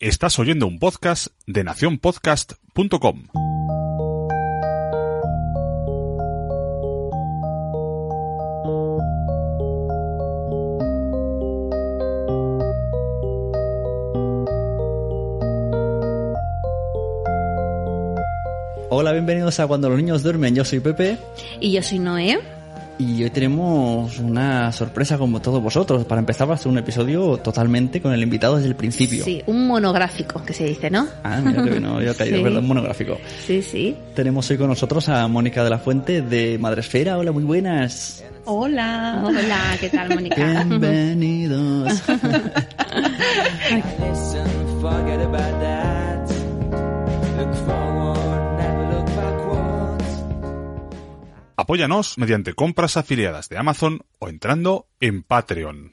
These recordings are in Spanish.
Estás oyendo un podcast de nacionpodcast.com. Hola, bienvenidos a Cuando los niños duermen. Yo soy Pepe Y yo soy Noé. Y hoy tenemos una sorpresa como todos vosotros. Para empezar va a ser un episodio totalmente con el invitado desde el principio. Sí, un monográfico que se dice, ¿no? Ah, mira que no había caído, Sí. ¿verdad? Un monográfico. Sí, sí. Tenemos hoy con nosotros a Mónica de la Fuente de Madresfera. Hola, muy buenas. Hola. Hola, ¿qué tal, Mónica? Bienvenidos. Apóyanos mediante compras afiliadas de Amazon o entrando en Patreon.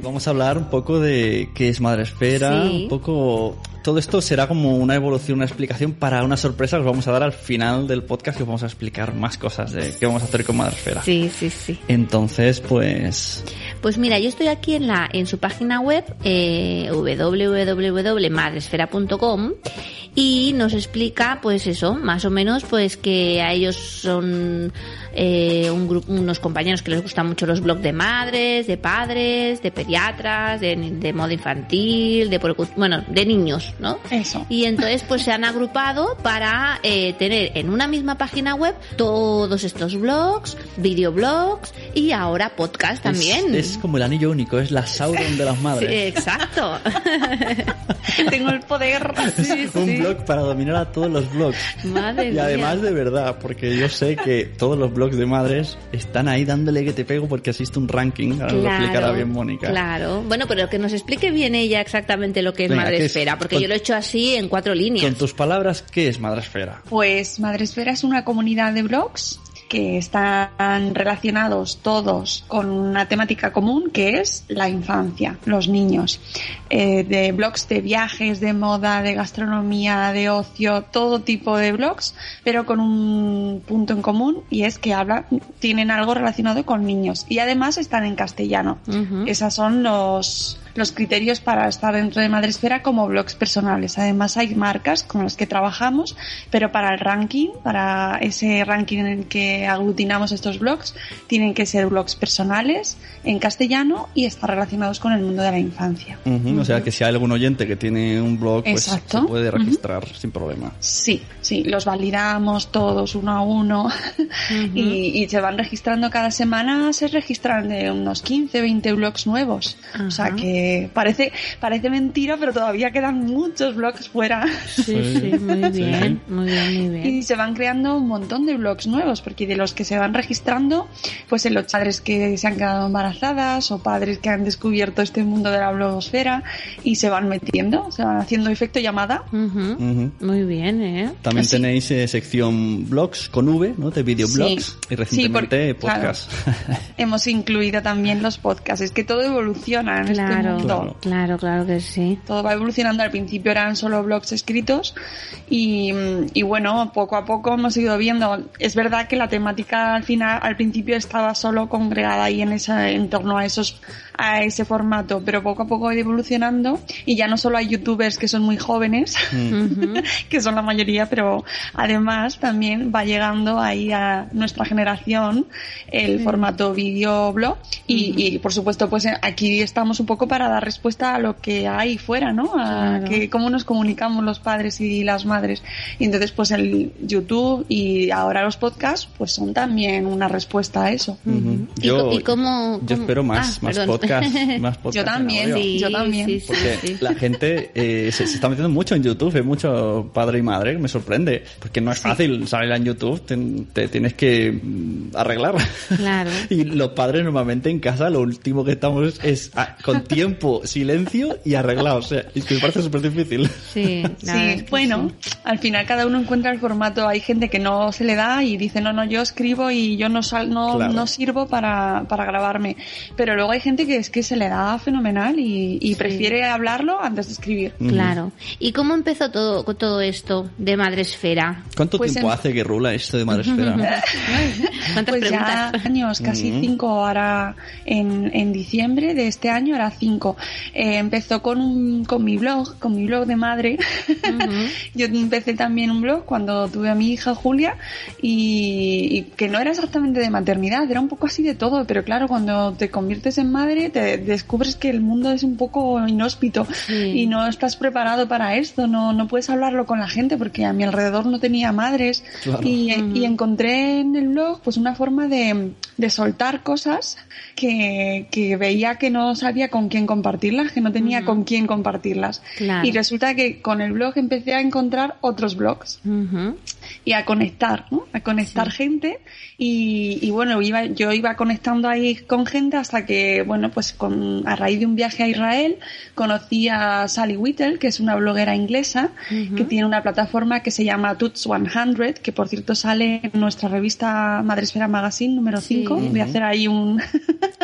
Vamos a hablar un poco de qué es Madresfera, Sí. un poco... Todo esto será como una evolución, una explicación para una sorpresa que os vamos a dar al final del podcast que os vamos a explicar más cosas de qué vamos a hacer con Madresfera. Sí, sí, sí. Entonces, pues... Pues mira, yo estoy aquí en la en su página web eh, www.madresfera.com y nos explica, pues eso, más o menos, pues que a ellos son eh, un grupo, unos compañeros que les gustan mucho los blogs de madres, de padres, de pediatras, de, de moda infantil, de bueno, de niños, ¿no? Eso. Y entonces pues se han agrupado para eh, tener en una misma página web todos estos blogs, videoblogs y ahora podcast también. Es, es como el anillo único, es la Sauron de las Sí, madres. exacto. Tengo el poder. Un blog para dominar a todos los blogs. Madre Y además mía. de verdad, porque yo sé que todos los blogs de madres están ahí dándole que te pego porque existe un ranking. Ahora lo explicará bien Mónica. Claro. Bueno, pero que nos explique bien ella exactamente lo que es Venga. Madresfera, porque Con- yo lo he hecho así en cuatro líneas. Con tus palabras, ¿qué es Madresfera? Pues Madresfera es una comunidad de blogs que están relacionados todos con una temática común que es la infancia, los niños. Eh, de blogs de viajes, de moda, de gastronomía, de ocio, todo tipo de blogs, pero con un punto en común y es que hablan, tienen algo relacionado con niños y además están en castellano. Ujú. Esos son los, los criterios para estar dentro de Madresfera como blogs personales. Además hay marcas con las que trabajamos, pero para el ranking, para ese ranking en el que aglutinamos estos blogs, tienen que ser blogs personales en castellano y estar relacionados con el mundo de la infancia. Ujú, O sea que si hay algún oyente que tiene un blog, pues Exacto. se puede registrar sin problema. Sí, sí, los validamos todos uno a uno y, y se van registrando cada semana, se registran de unos 15, 20 blogs nuevos. O sea Ajá. Que parece, parece mentira, pero todavía quedan muchos blogs fuera. Sí, sí, muy bien, muy bien, muy bien. Y se van creando un montón de blogs nuevos, porque de los que se van registrando, pues en los padres que se han quedado embarazadas o padres que han descubierto este mundo de la blogosfera y se van metiendo, se van haciendo efecto llamada. Muy bien, ¿eh? También Así. tenéis eh, sección blogs con V, ¿no? De videoblogs Sí. y recientemente Sí, por- claro. podcast. Hemos incluido también los podcasts. Es que todo evoluciona en este Claro, Claro. claro, claro que sí. Todo va evolucionando. Al principio eran solo blogs escritos y, y bueno, poco a poco hemos ido viendo. Es verdad que la temática al final, al principio estaba solo congregada ahí en esa, en torno a esos, a ese formato, pero poco a poco ha ido evolucionando y ya no solo hay youtubers que son muy jóvenes, Ujú. que son la mayoría, pero además también va llegando ahí a nuestra generación el formato vídeo blog y, y, por supuesto pues eh, aquí estamos un poco para dar respuesta a lo que hay fuera, ¿no? A Claro. que cómo nos comunicamos los padres y las madres. Y entonces pues el YouTube y ahora los podcasts pues son también una respuesta a eso. Ujú. ¿Y Yo, y cómo- yo cómo- espero más, Ah, más perdón. Podcast, más podcast Yo también, sí. Yo también. Sí, sí, Porque sí. la gente eh, se, se está metiendo mucho en YouTube, hay mucho padre y madre, me sorprende. Porque no es fácil salir en YouTube, te, te tienes que mm, arreglar. Claro. y los padres normalmente en casa lo último que estamos es ah, con tiempo silencio y arreglado. O sea, y que me parece súper difícil. Sí, es Sí, que bueno, al final cada uno encuentra el formato. Hay gente que no se le da y dice, no, no, yo escribo y yo no sal, no, Claro. no sirvo para, para grabarme. Pero luego hay gente que es que se le da fenomenal y, y prefiere hablarlo antes de escribir. Claro. ¿Y cómo empezó todo, con todo esto de Madresfera? ¿Cuánto Pues tiempo en- hace que rula esto de Madresfera? ¿Cuántas Pues ya preguntas? años, casi cinco, ahora en, en diciembre de este año era cinco. Eh, empezó con, un, con mi blog, con mi blog de madre. Yo empecé también un blog cuando tuve a mi hija Julia y, y que no era exactamente de maternidad, era un poco así de todo, pero claro, cuando te conviertes en madre te descubres que el mundo es un poco inhóspito Sí. y no estás preparado para esto, no, no puedes hablarlo con la gente porque a mi alrededor no tenía madres Claro. y, y encontré en el blog pues una forma de, de soltar cosas que, que veía que no sabía con quién compartirlas, que no tenía con quién compartirlas. Claro. Y resulta que con el blog empecé a encontrar otros blogs Ujú. Y a conectar, ¿no? A conectar gente y, y bueno, iba, yo iba conectando ahí con gente hasta que, bueno, pues con, a raíz de un viaje a Israel conocí a Sally Whittle, que es una bloguera inglesa que tiene una plataforma que se llama Tuts 100, que por cierto sale en nuestra revista Madresfera Magazine número Sí. 5. Voy a hacer ahí un...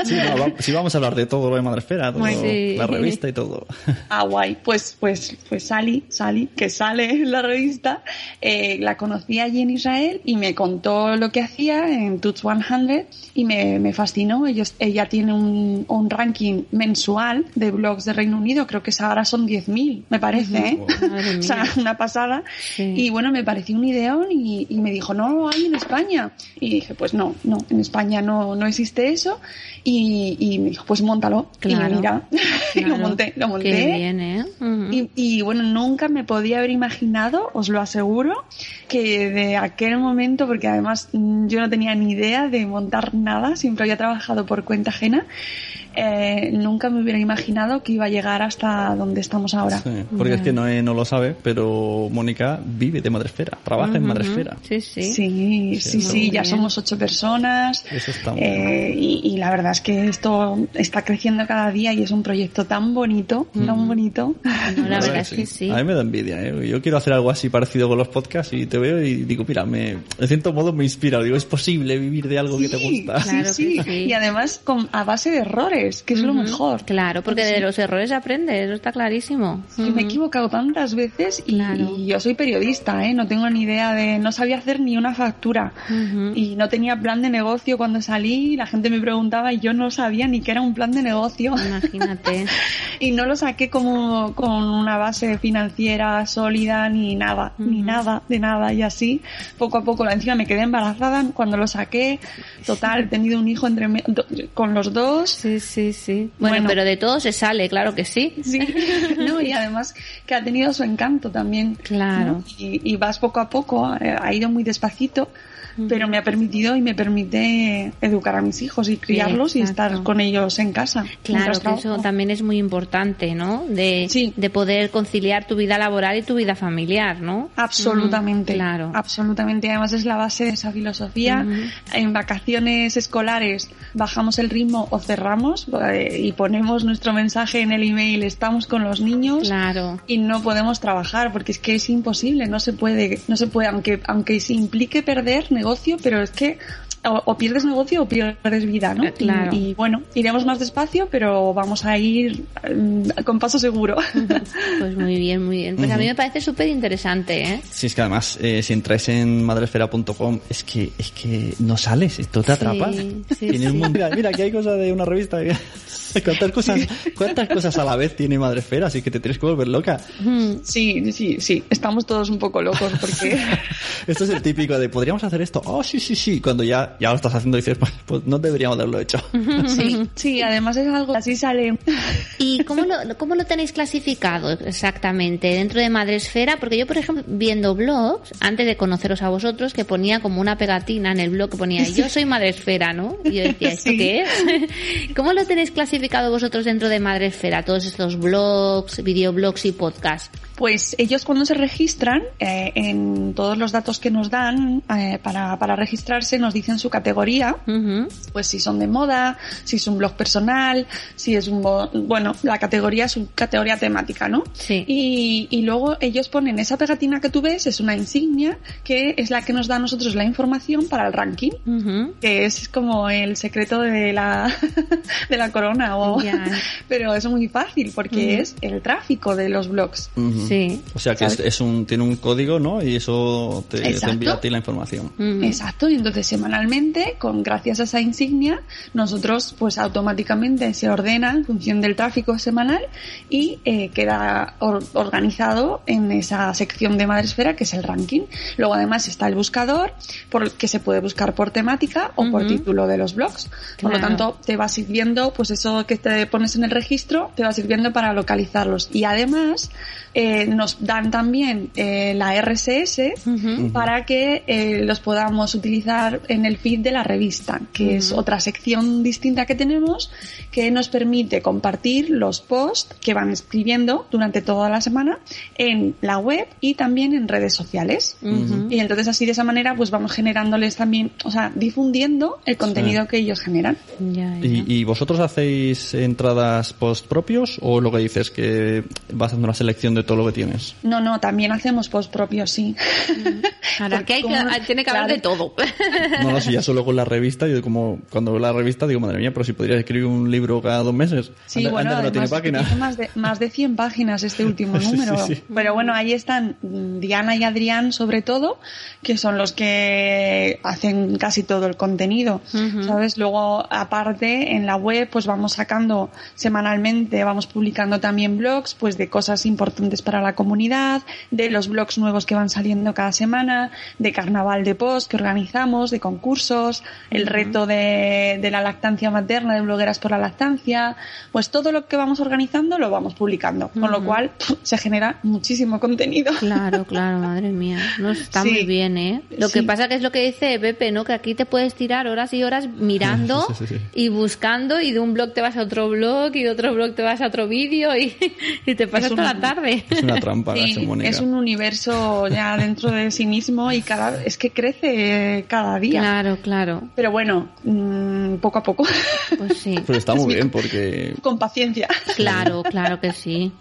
Sí, no, va- sí, vamos a hablar de todo lo de Madresfera, todo, sí. la revista y todo. Ah, guay. Pues, pues, pues Sally, Sally, que sale en la revista, eh, la conocí allí en Israel y me contó lo que hacía en Tuts 100 y me, me fascinó. Ellos, ella tiene un, un ranking mensual de blogs de Reino Unido, creo que ahora son 10.000, me parece, ¿eh? O sea, una pasada. Sí. Y bueno, me pareció un ideón y, y me dijo, no lo hay en España. Y dije, pues no, no, en España no, no existe eso. Y, y me dijo, pues montalo. Claro. Y mira, y lo Claro. monté, lo monté. Qué bien, ¿eh? Ujú. Y, y, bueno, nunca me podía haber imaginado, os lo aseguro, que de aquel momento, porque además mm, yo no tenía ni idea de montar nada, siempre había trabajado por cuenta ajena, eh, nunca me hubiera imaginado que iba a llegar hasta donde estamos ahora. Sí, porque es que Noé no lo sabe, pero Mónica vive de Madresfera, trabaja en Madresfera. Sí, sí. Sí, sí, sí, muy ya bien. somos ocho personas. Eso está muy eh, y, y la verdad es que esto está creciendo cada día y es un proyecto tan bonito, tan bonito. No, la verdad es que sí. A mí me da envidia, ¿eh? Yo quiero hacer algo así parecido con los podcasts y te veo y digo, mira, me, de cierto modo me inspira. Digo, es posible vivir de algo que te gusta. Claro sí, sí. sí. Y además con, a base de errores, que es lo mejor. Claro, porque de los errores se aprende, eso está clarísimo. Que me he equivocado tantas veces y, Claro. y yo soy periodista, ¿eh? No tengo ni idea de... No sabía hacer ni una factura. Y no tenía plan de negocio cuando salí. La gente me preguntaba y yo no sabía ni que era un plan de negocio. Imagínate. y no lo saqué como con una base financiera sólida ni nada, ni nada, de nada. Y así, poco a poco, encima me quedé embarazada cuando lo saqué. Total, he tenido un hijo entre do- con los dos. Sí, sí, sí. Bueno, Bueno. pero de todo se sale, claro que sí. Sí, no, y además que ha tenido su encanto también. Claro. ¿no? Y, y vas poco a poco, eh, ha ido muy despacito, pero me ha permitido y me permite educar a mis hijos y criarlos y estar con ellos en casa. Claro, que eso también es muy importante, ¿no? De, Sí. de poder conciliar tu vida laboral y tu vida familiar, ¿no? Absolutamente. Ujú, claro. Absolutamente. Además es la base de esa filosofía. En vacaciones escolares bajamos el ritmo o cerramos eh, y ponemos nuestro mensaje en el email, estamos con los niños. Claro. y no podemos trabajar porque es que es imposible, no se puede, no se puede, aunque aunque se implique perder negocio, pero es que o, o pierdes negocio o pierdes vida, ¿no? Eh, claro. Y, y bueno, iremos más despacio, pero vamos a ir mm, con paso seguro. Pues muy bien, muy bien. Pues a mí me parece súper interesante, ¿eh? Sí, es que además, eh, si entráis en madresfera.com, es que, es que no sales, esto te atrapa. sí, sí. un mundo- Mira, mira, aquí hay cosas de una revista. ¿Cuántas cosas, ¿Cuántas cosas a la vez tiene Madresfera? Así que te tienes que volver loca. Sí, sí, sí, estamos todos un poco locos porque Esto es el típico de, ¿podríamos hacer esto? Oh, sí, sí, sí. Cuando ya, ya lo estás haciendo dices, pues, pues no deberíamos haberlo hecho. sí, sí, además es algo así sale. ¿Y cómo lo, cómo lo tenéis clasificado exactamente dentro de Madresfera? Porque yo, por ejemplo, viendo blogs, antes de conoceros a vosotros, que ponía como una pegatina en el blog que ponía yo soy Madresfera, ¿no? Y yo decía, ¿esto Sí. qué es? ¿Cómo lo tenéis clasificado clasificado vosotros dentro de Madresfera? Todos estos blogs, videoblogs y podcasts. Pues ellos cuando se registran, eh, en todos los datos que nos dan eh, para, para registrarse nos dicen su categoría, pues si son de moda, si es un blog personal, si es un... bo- Bueno, la categoría es su categoría temática, ¿no? Sí. Y, y luego ellos ponen esa pegatina que tú ves, es una insignia que es la que nos da a nosotros la información para el ranking. Que es como el secreto de la de la corona o pero es muy fácil porque es el tráfico de los blogs. Sí. O sea que es, un, tiene un código, ¿no? Y eso te, envía a ti la información. Exacto, y entonces semanalmente, con gracias a esa insignia, nosotros pues automáticamente se ordena en función del tráfico semanal y eh, queda or- organizado en esa sección de Madresfera que es el ranking. Luego además está el buscador, por que se puede buscar por temática o por título de los blogs. Por lo tanto, te va sirviendo, pues eso que te pones en el registro, te va sirviendo para localizarlos. Y además, eh, nos dan también eh, la RSS Ujú. para que los podamos utilizar en el feed de la revista, que es otra sección distinta que tenemos que nos permite compartir los posts que van escribiendo durante toda la semana en la web y también en redes sociales. Y entonces así de esa manera pues vamos generándoles también, o sea, difundiendo el contenido que ellos generan. Ya, ya. ¿Y, y vosotros hacéis entradas post propios o lo que dices que vas haciendo una selección de todo lo que tienes? No, no, también hacemos post propios, sí. Claro, aquí hay que, tiene que haber de todo. No, no, si ya solo con la revista, yo como cuando veo la revista digo, madre mía, pero si podrías escribir un libro cada dos meses. Sí, Anda- bueno, no tiene además página. tiene más de, más de 100 páginas este último número. sí, sí. Pero bueno, ahí están Diana y Adrián sobre todo, que son los que hacen casi todo el contenido. ¿sabes? Luego, aparte, en la web, pues vamos sacando semanalmente, vamos publicando también blogs, pues de cosas importantes para la comunidad, de los blogs nuevos que van saliendo cada semana, de carnaval de post que organizamos, de concursos, el reto de, de la lactancia materna, de blogueras por la lactancia, pues todo lo que vamos organizando lo vamos publicando, con lo cual se genera muchísimo contenido. Claro, claro, madre mía. No está Sí. muy bien, ¿eh? Lo que Sí. pasa que es lo que dice Pepe, ¿no? Que aquí te puedes tirar horas y horas mirando Sí, y buscando y de un blog te vas a otro blog y de otro blog te vas a otro vídeo y, y te pasas toda la tarde. Es una trampa, es un universo ya dentro de sí mismo y cada es que crece cada día. Claro, claro. Pero bueno, mm, poco a poco, Pues sí. Pero está muy bien porque con paciencia. Claro, claro que sí.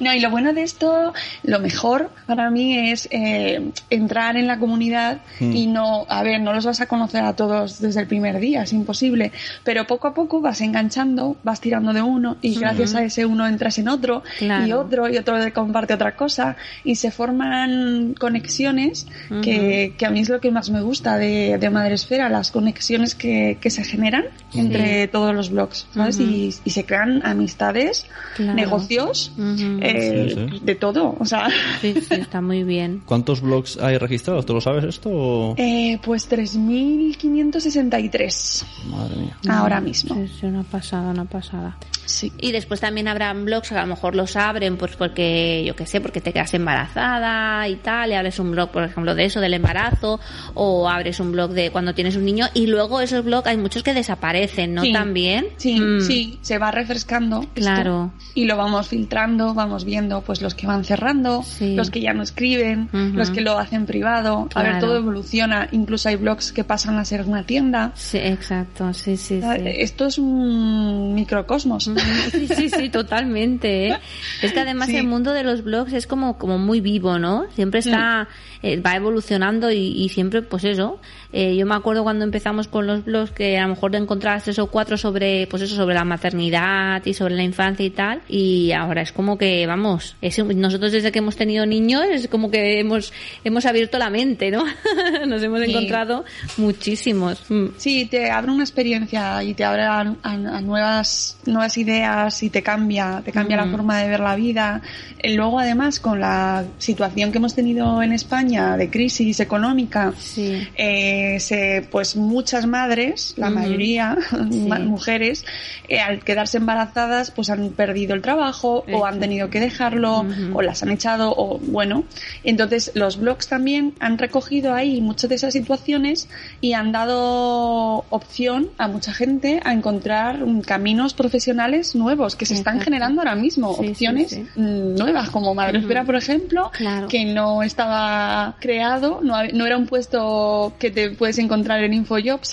No, y lo bueno de esto, lo mejor para mí es eh, entrar en la comunidad Mm. y no, a ver, no los vas a conocer a todos desde el primer día, es imposible, pero poco a poco vas enganchando, vas tirando de uno y gracias a ese uno entras en otro Claro. y otro y otro te comparte otra cosa y se forman conexiones que, que a mí es lo que más me gusta de, de Madresfera, las conexiones que, que se generan entre todos los blogs, ¿sabes? Ujú. y, y se crean amistades, Claro. negocios, eh, Sí, sí. de todo, o sea, Sí, sí, está muy bien. ¿cuántos blogs hay registrados? ¿Tú lo sabes esto? o- eh, pues 3.563 Madre mía. ahora mismo. Sí, sí, una pasada, una pasada. Sí. Y después también habrá blogs que a lo mejor los abren pues porque, yo qué sé, porque te quedas embarazada y tal, y abres un blog, por ejemplo, de eso, del embarazo, o abres un blog de cuando tienes un niño, y luego esos blogs hay muchos que desaparecen, ¿no? Sí. También. Sí, Mm, sí, se va refrescando. esto, Claro. y lo vamos filtrando, vamos viendo pues los que van cerrando, Sí. los que ya no escriben, los que lo hacen privado. A ver, todo evoluciona. Incluso hay blogs que pasan a ser una tienda. Sí, exacto, sí, sí, sí. Esto es un microcosmos. Sí, sí, sí, totalmente. ¿eh? Es que además el mundo de los blogs es como, como muy vivo, ¿no? Siempre está, eh, va evolucionando y, y siempre, pues eso. Eh, yo me acuerdo cuando empezamos con los blogs que a lo mejor encontrabas tres o cuatro sobre, pues eso, sobre la maternidad y sobre la infancia y tal. Y ahora es como que, vamos, es, nosotros desde que hemos tenido niños es como que hemos, hemos abierto la mente, ¿no? Nos hemos Sí. encontrado muchísimos. Mm. Sí, te abre una experiencia y te abre a, a- a nuevas, nuevas ideas y te cambia, te cambia la forma de ver la vida. Eh, Luego, además, con la situación que hemos tenido en España de crisis económica, Sí. eh, se, pues muchas madres, la mayoría, Sí. mujeres, eh, al quedarse embarazadas, pues han perdido el trabajo o han tenido que dejarlo o las han echado o bueno. Entonces los blogs también han recogido ahí muchas de esas situaciones y han dado opción a mucha gente a encontrar caminos profesionales nuevos que se están generando ahora mismo, Sí, opciones nuevas como Madresfera, por ejemplo, Claro. que no estaba creado, no, no era un puesto que te puedes encontrar en InfoJobs.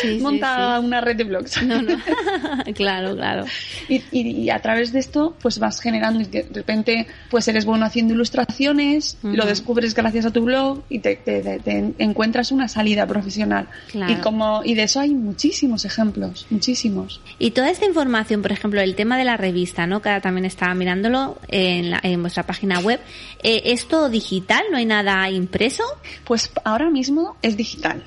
Sí, Monta sí. una red de blogs. No, no. claro, claro. Y, y- y a través de esto, pues vas generando y de repente, pues eres bueno haciendo ilustraciones, lo descubres gracias a tu blog y te, te- te- te encuentras una salida profesional. Claro. Y como, y de eso hay muchísimos ejemplos, muchísimos. Y toda esta información, por ejemplo, el tema de la revista, ¿no? Que ahora también estaba mirándolo en, la- en vuestra página web. Eh, ¿Es todo digital? ¿No hay nada impreso? Pues ahora mismo es digital.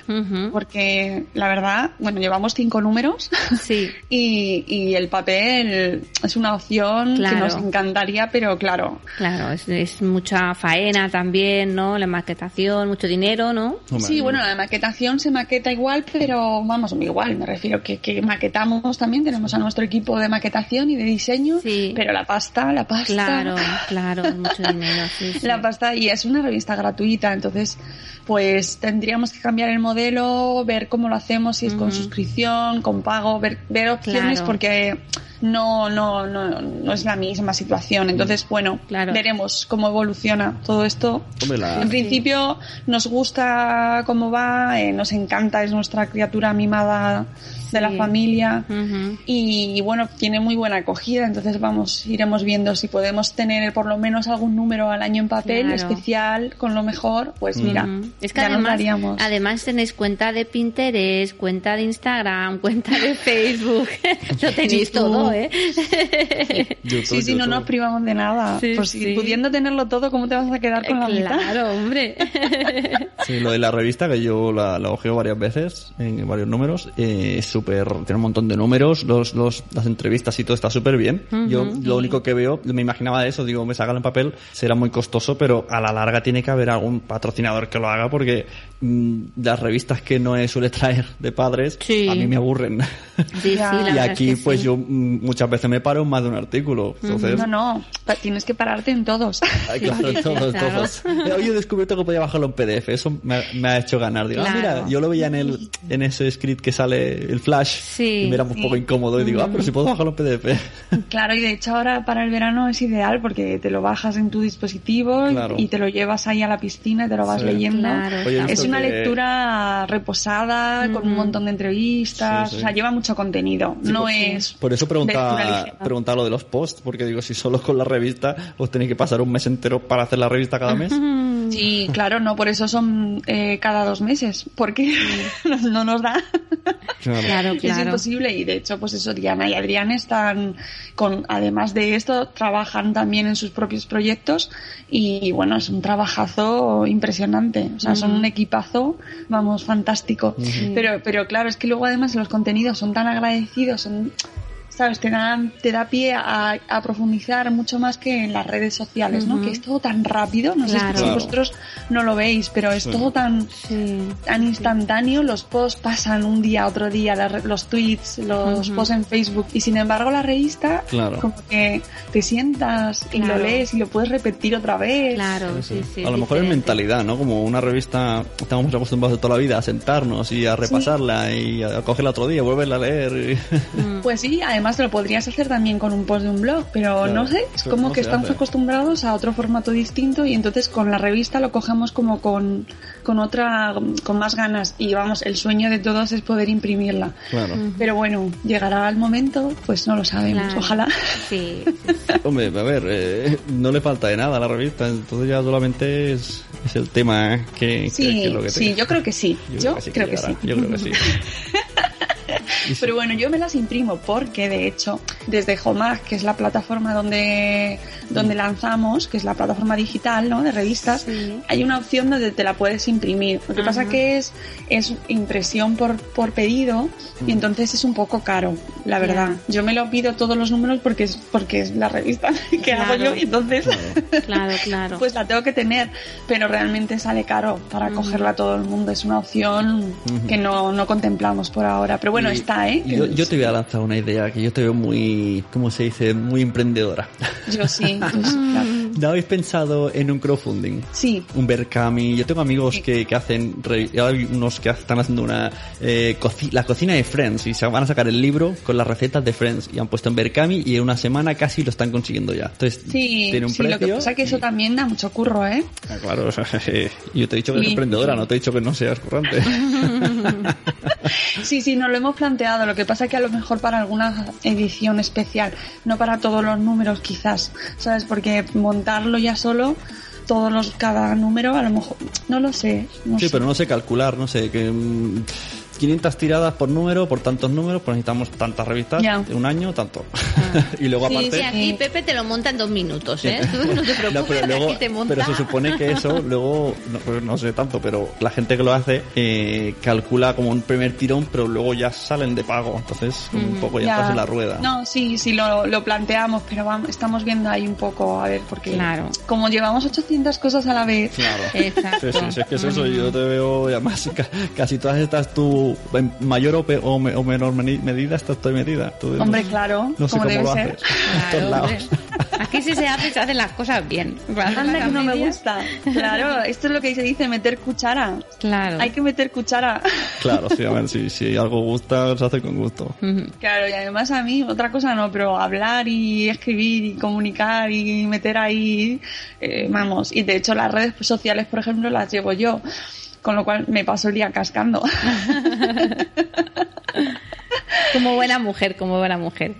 Porque la verdad, bueno, llevamos cinco números Sí. y, y el papel es una opción Claro. que nos encantaría, pero claro, Claro, es, es mucha faena también, ¿no? La maquetación, mucho dinero, ¿no? Hombre, Sí, bueno, la maquetación se maqueta igual, pero vamos, igual, me refiero que, que maquetamos también, tenemos a nuestro equipo de maquetación y de diseño, Sí. pero la pasta, la pasta. Claro, claro, mucho dinero, sí, sí. La pasta, y es una revista gratuita, entonces, pues tendríamos que cambiar el modelo, ver cómo lo hacemos, si es con suscripción, con pago, ver, ver opciones, Claro. porque no, no, no, no es la misma situación. Entonces, bueno, Claro. veremos cómo evoluciona todo esto. En principio nos gusta cómo va, eh, nos encanta, es nuestra criatura mimada de la Sí. familia y bueno, tiene muy buena acogida, entonces vamos, iremos viendo si podemos tener por lo menos algún número al año en papel Claro. especial con lo mejor, pues mira, es que ya nos además, daríamos. además tenéis cuenta de Pinterest, cuenta de Instagram, cuenta de Facebook, lo tenéis YouTube. Todo, ¿eh? Sí, sí, no nos privamos de nada. Sí, pues si sí. pudiendo tenerlo todo, ¿cómo te vas a quedar con la mitad? claro, hombre. Sí, lo de la revista, que yo la, la ojeo varias veces, en varios números, eh, es súper, tiene un montón de números, los, los, las entrevistas y todo está súper bien. Yo lo único que veo, me imaginaba de eso, digo, me sacan en papel, será muy costoso, pero a la larga tiene que haber algún patrocinador que lo haga, porque las revistas que no suele traer de padres, Sí. a mí me aburren. Sí, sí, y aquí, es que pues sí. yo mm, muchas veces me paro en más de un artículo. Entonces, No, no, pa- tienes que pararte en todos. Ay, claro, sí, todos, claro. todos. Eh, Hoy he descubierto que podía bajarlo en PDF. Eso me ha, me ha hecho ganar. Digo, ah, Claro. mira, yo lo veía en el en ese script que sale el flash. Sí. Y me era un poco incómodo. Y digo, ah, pero si puedo bajarlo en PDF. Claro, y de hecho ahora para el verano es ideal porque te lo bajas en tu dispositivo y- Claro. y te lo llevas ahí a la piscina y te lo vas Sí. leyendo. Claro, Oye, Es una que- lectura reposada, con un montón de entrevistas, Sí, sí. o sea, lleva mucho contenido. Sí, no por- es... Por eso preguntaba, preguntaba lo de los posts. Porque digo, si solo con la revista os tenéis que pasar un mes entero para hacer la revista cada mes. Sí, claro, no, por eso son eh, cada dos meses, porque no, no nos da. Claro, Es claro. imposible y de hecho, pues eso, Diana y Adrián están con, además de esto, trabajan también en sus propios proyectos y bueno, es un trabajazo impresionante. O sea, son un equipazo, vamos, fantástico. Pero, pero claro, es que luego además los contenidos son tan agradecidos, son, sabes, te dan, te da pie a, a profundizar mucho más que en las redes sociales, ¿no? Que es todo tan rápido, no sé Claro. si vosotros no lo veis, pero es todo tan, Sí. tan instantáneo, los posts pasan un día, otro día, la re- los tweets, los Ujú. posts en Facebook, y sin embargo la revista, Claro. como que te sientas y Claro. lo lees y lo puedes repetir otra vez. Claro, sí, sí. a lo mejor es mentalidad, ¿no? Como una revista, estamos acostumbrados de toda la vida a sentarnos y a repasarla y a cogerla otro día, volverla a leer. y- Pues sí, además lo podrías hacer también con un post de un blog, pero Claro, no sé, es como no que estamos hace. acostumbrados a otro formato distinto y entonces con la revista lo cogemos como con, con otra, con más ganas y vamos, el sueño de todos es poder imprimirla. Claro. Pero bueno, llegará el momento, pues no lo sabemos, Claro. ojalá. Sí, sí, sí. Hombre, a ver, eh, no le falta de nada a la revista, entonces ya solamente es, es el tema que, que- Sí, que es lo que sí, yo creo que sí. Yo, creo que sí. llegará, Yo creo que sí. Pero bueno, yo me las imprimo porque de hecho desde Homag, que es la plataforma donde, donde lanzamos, que es la plataforma digital ¿no? de revistas, Sí. hay una opción donde te la puedes imprimir. Lo que pasa Ajá. que es, es impresión por, por pedido y entonces es un poco caro, la verdad. Yo me lo pido todos los números porque es, porque es la revista que hago yo y entonces Claro, claro. pues la tengo que tener, pero realmente sale caro para cogerla todo el mundo. Es una opción que no, no contemplamos por ahora. Pero bueno, Y- está, ¿eh? Yo, yo te voy a lanzar una idea que yo te veo muy, ¿cómo se dice? Muy emprendedora. Yo sí, sí, claro. ¿No habéis pensado en un crowdfunding? Sí, Un Berkami. Yo tengo amigos que, que hacen, hay unos que están haciendo una, eh, coci- la cocina de Friends y se van a sacar el libro con las recetas de Friends y han puesto en Berkami y en una semana casi lo están consiguiendo ya. Entonces, sí, tiene un sí, lo que pasa es que eso y- también da mucho curro, ¿eh? Ah, Claro, o sea, yo te he dicho que eres Sí. emprendedora, no te he dicho que no seas currante. Sí, sí, nos lo hemos planteado. Lo que pasa es que a lo mejor para alguna edición especial, no para todos los números quizás, ¿sabes? Porque montarlo ya solo, todos los, cada número, a lo mejor, no lo sé. No Sí, sé. pero no sé calcular, no sé, que mm, 500 tiradas por número, por tantos números, pues necesitamos tantas revistas, de un año, tanto. y luego Sí, aparte... Sí, aquí Pepe te lo monta en dos minutos, ¿eh? Tú no te preocupes, No, pero, luego- aquí te monta. pero se supone que eso, luego, no, pues no sé tanto, pero la gente que lo hace eh, calcula como un primer tirón, pero luego ya salen de pago, entonces como un poco ya, Ya. estás en la rueda. No, sí, sí lo, lo planteamos, pero vamos, estamos viendo ahí un poco, a ver, porque Claro. como llevamos 800 cosas a la vez, Claro. Exacto. Sí, sí, sí, es que es eso, yo te veo, y además ca- casi todas estas tú, en mayor o, pe- o me- o menor meni- medida, estás estoy medida. Tú- hombre, claro, no sé como cómo debe lo ser. Claro. Aquí si se hace, se hacen las cosas bien. Anda que no me gusta. Claro, esto es lo que se dice meter cuchara. Claro. Hay que meter cuchara. Claro, sí, a ver, si, si algo gusta, se hace con gusto. Claro, y además a mí otra cosa no, pero hablar y escribir y comunicar y meter ahí, eh, vamos, y de hecho las redes sociales, por ejemplo, las llevo yo, con lo cual me paso el día cascando. Como buena mujer, como buena mujer.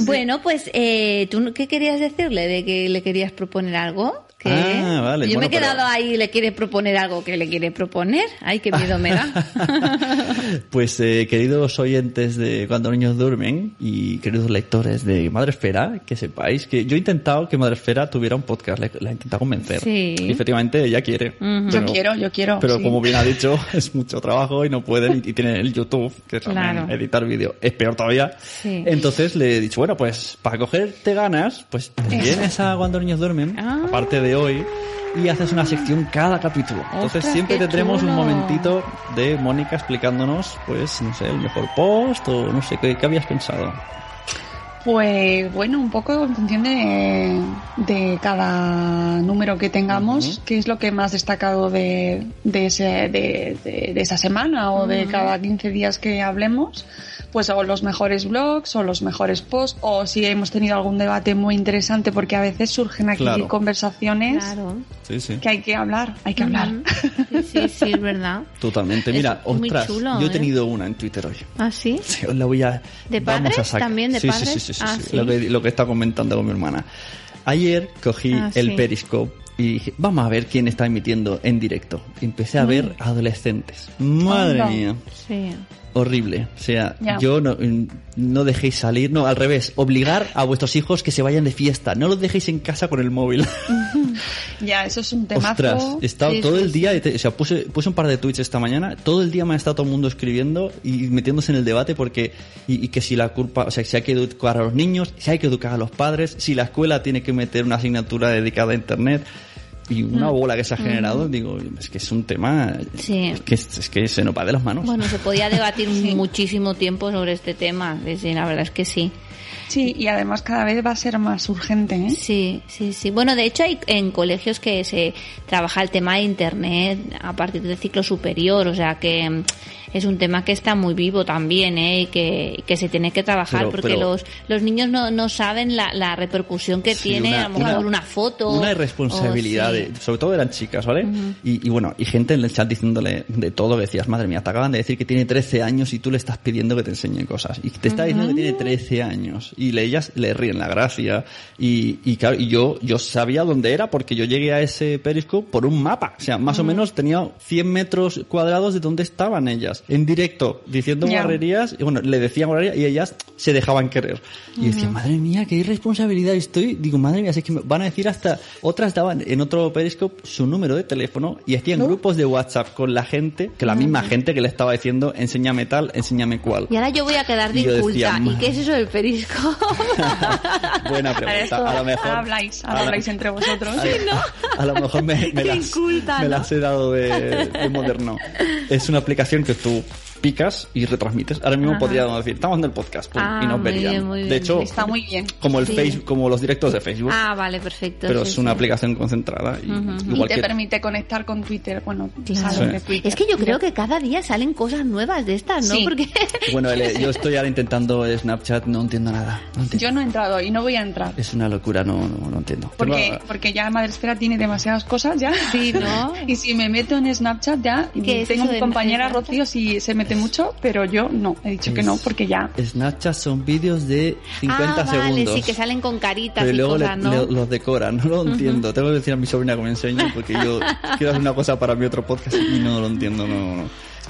Bueno, pues, eh, ¿tú qué querías decirle? ¿De que le querías proponer algo? ¿Qué? Ah, vale, Yo me bueno, he quedado pero- ahí, ¿le quiere proponer algo que le quiere proponer? Ay, qué miedo me da. Pues eh, queridos oyentes de Cuando niños duermen y queridos lectores de Madresfera, que sepáis que yo he intentado que Madresfera tuviera un podcast, la, la he intentado convencer. Sí. Y efectivamente ella quiere. Ujú. Yo Pero- quiero, yo quiero. Pero sí. como bien ha dicho, es mucho trabajo y no pueden y, y tienen el YouTube, que también Claro. editar vídeo es peor todavía. Sí. Entonces le he dicho, bueno, pues para cogerte ganas, pues vienes a Cuando niños duermen, Ah. aparte de hoy, y haces una sección cada capítulo. Entonces Ostras, siempre tendremos un chulo. momentito de Mónica explicándonos, pues, no sé, el mejor post o no sé, ¿qué, qué habías pensado? Pues bueno, un poco en función de, de cada número que tengamos, qué es lo que más destacado de, de, ese, de, de- de esa semana o de cada 15 días que hablemos, pues o los mejores blogs o los mejores posts o si hemos tenido algún debate muy interesante porque a veces surgen aquí Claro. conversaciones Claro. Sí, sí. que hay que hablar, hay que hablar. Sí, sí, sí, es verdad. Totalmente. Es Mira, muy ostras, chulo, yo he ¿eh? tenido una en Twitter hoy. ¿Ah, sí? Sí, os la voy a. ¿De vamos a padres? sacar. ¿También de sí, padres? Sí, sí, sí, Ah, sí. Lo, que, lo que está comentando con mi hermana. Ayer cogí Ah, el. Periscope y dije, vamos a ver quién está emitiendo en directo. Empecé a ver adolescentes. Madre Anda. mía. Sí. Horrible. O sea, yo no, no dejéis salir, no, al revés, obligar a vuestros hijos que se vayan de fiesta. No los dejéis en casa con el móvil. Ya, eso es un temazo. Ostras, he estado Sí, todo sí, el día, o sea, puse, puse un par de tweets esta mañana, todo el día me ha estado todo el mundo escribiendo y metiéndose en el debate porque, y, y que si la culpa, o sea, si hay que educar a los niños, si hay que educar a los padres, si la escuela tiene que meter una asignatura dedicada a internet y una bola que se ha generado, digo, es que es un tema, Mm. Sí. es, que, es que se nos va de las manos. Bueno, se podía debatir muchísimo tiempo sobre este tema. Sí, la verdad es que sí. Sí, y además cada vez va a ser más urgente, ¿eh? Sí, sí, sí. Bueno, de hecho hay en colegios que se trabaja el tema de Internet a partir del ciclo superior, o sea que mm, es un tema que está muy vivo también, ¿eh? Y que, que se tiene que trabajar Pero- porque pero- los, los niños no, no saben la, la repercusión que Sí, tiene una- a lo mejor una- una, foto. Una o- irresponsabilidad, sí. de- sobre todo eran chicas, ¿vale? y, y bueno, y gente en el chat diciéndole de todo, que decías, madre mía, te acaban de decir que tiene 13 años y tú le estás pidiendo que te enseñe cosas. Y te está diciendo que tiene 13 años. Y le, ellas le ríen la gracia. Y, y claro, y yo, yo sabía dónde era porque yo llegué a ese periscope por un mapa. O sea, más o menos tenía 100 metros cuadrados de dónde estaban ellas. En directo, diciendo Ya. guarrerías. Y bueno, le decían guarrerías y ellas se dejaban querer. Y yo decía, madre mía, qué irresponsabilidad estoy. Digo, madre mía, si es que me van a decir hasta... Otras daban en otro periscope su número de teléfono y hacían grupos de WhatsApp con la gente, que la misma gente que le estaba diciendo, enséñame tal, enséñame cuál. Y ahora yo voy a quedar de Y inculta. ¿Y "Ma- qué es eso del perisco? Buena pregunta. esto- A lo mejor... ahora habláis, ahora a- habláis entre vosotros. a, a lo mejor me, las, inculta, me ¿no? las he dado de, de moderno. Es una aplicación que tú picas y retransmites. Ahora mismo Ajá. podríamos decir, estamos en el podcast pum, Ah, y nos muy verían. bien, muy bien. De hecho, Está muy bien. como el Sí. Facebook, como los directos de Facebook, Ah, vale, perfecto. pero sí, es una sí. aplicación concentrada y Y igual te que permite conectar con Twitter. Bueno, Claro. salen Sí. de Twitter. Es que yo creo que cada día salen cosas nuevas de estas, ¿no? Sí. Porque Bueno, yo estoy ahora intentando Snapchat, no entiendo nada. No entiendo. Yo no he entrado y no voy a entrar. Es una locura, no, no, no entiendo. Porque, Tengo- porque ya Madresfera tiene demasiadas cosas ya. Sí, ¿no? y si me meto en Snapchat ya, ¿Qué es tengo mi compañera Snapchat? Rocío si se mete mucho, pero yo no, he dicho que no, porque ya. Snapchat son vídeos de 50 ah, vale, segundos. sí, que salen con caritas Pero y luego le- cosas, ¿no? le- los decoran, no lo entiendo. Tengo que decir a mi sobrina que me enseñe porque yo quiero hacer una cosa para mi otro podcast y no lo entiendo, no, no.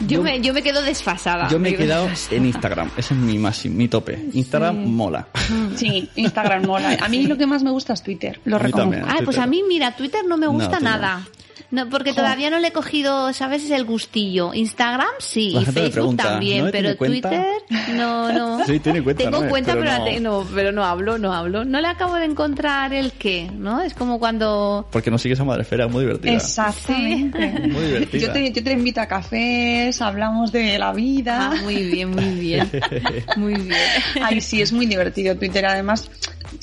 Yo, me, yo me quedo desfasada. yo me he quedo quedado desfasada. en Instagram, ese es mi máximo, mi tope. Instagram mola. Sí, Instagram mola. A mí lo que más me gusta es Twitter, lo reconozco. Ah, pues a mí, mira, Twitter no me gusta no. nada. No, porque Jo. todavía no le he cogido, ¿sabes? Es el gustillo. Instagram sí, La y Facebook pregunta, también, ¿no pero cuenta? Twitter no, no. Sí, tiene cuenta, Tengo ¿no? cuenta, Pero pero, no. la te- no, pero no hablo, no hablo. No le acabo de encontrar el qué, ¿no? Es como cuando... Porque no sigues a Madrefera, muy divertida. Exactamente. Muy divertida. Yo te, yo te invito a cafés, hablamos de la vida. Ah, muy bien, muy bien. Muy bien. Ay, sí, es muy divertido Twitter. Además,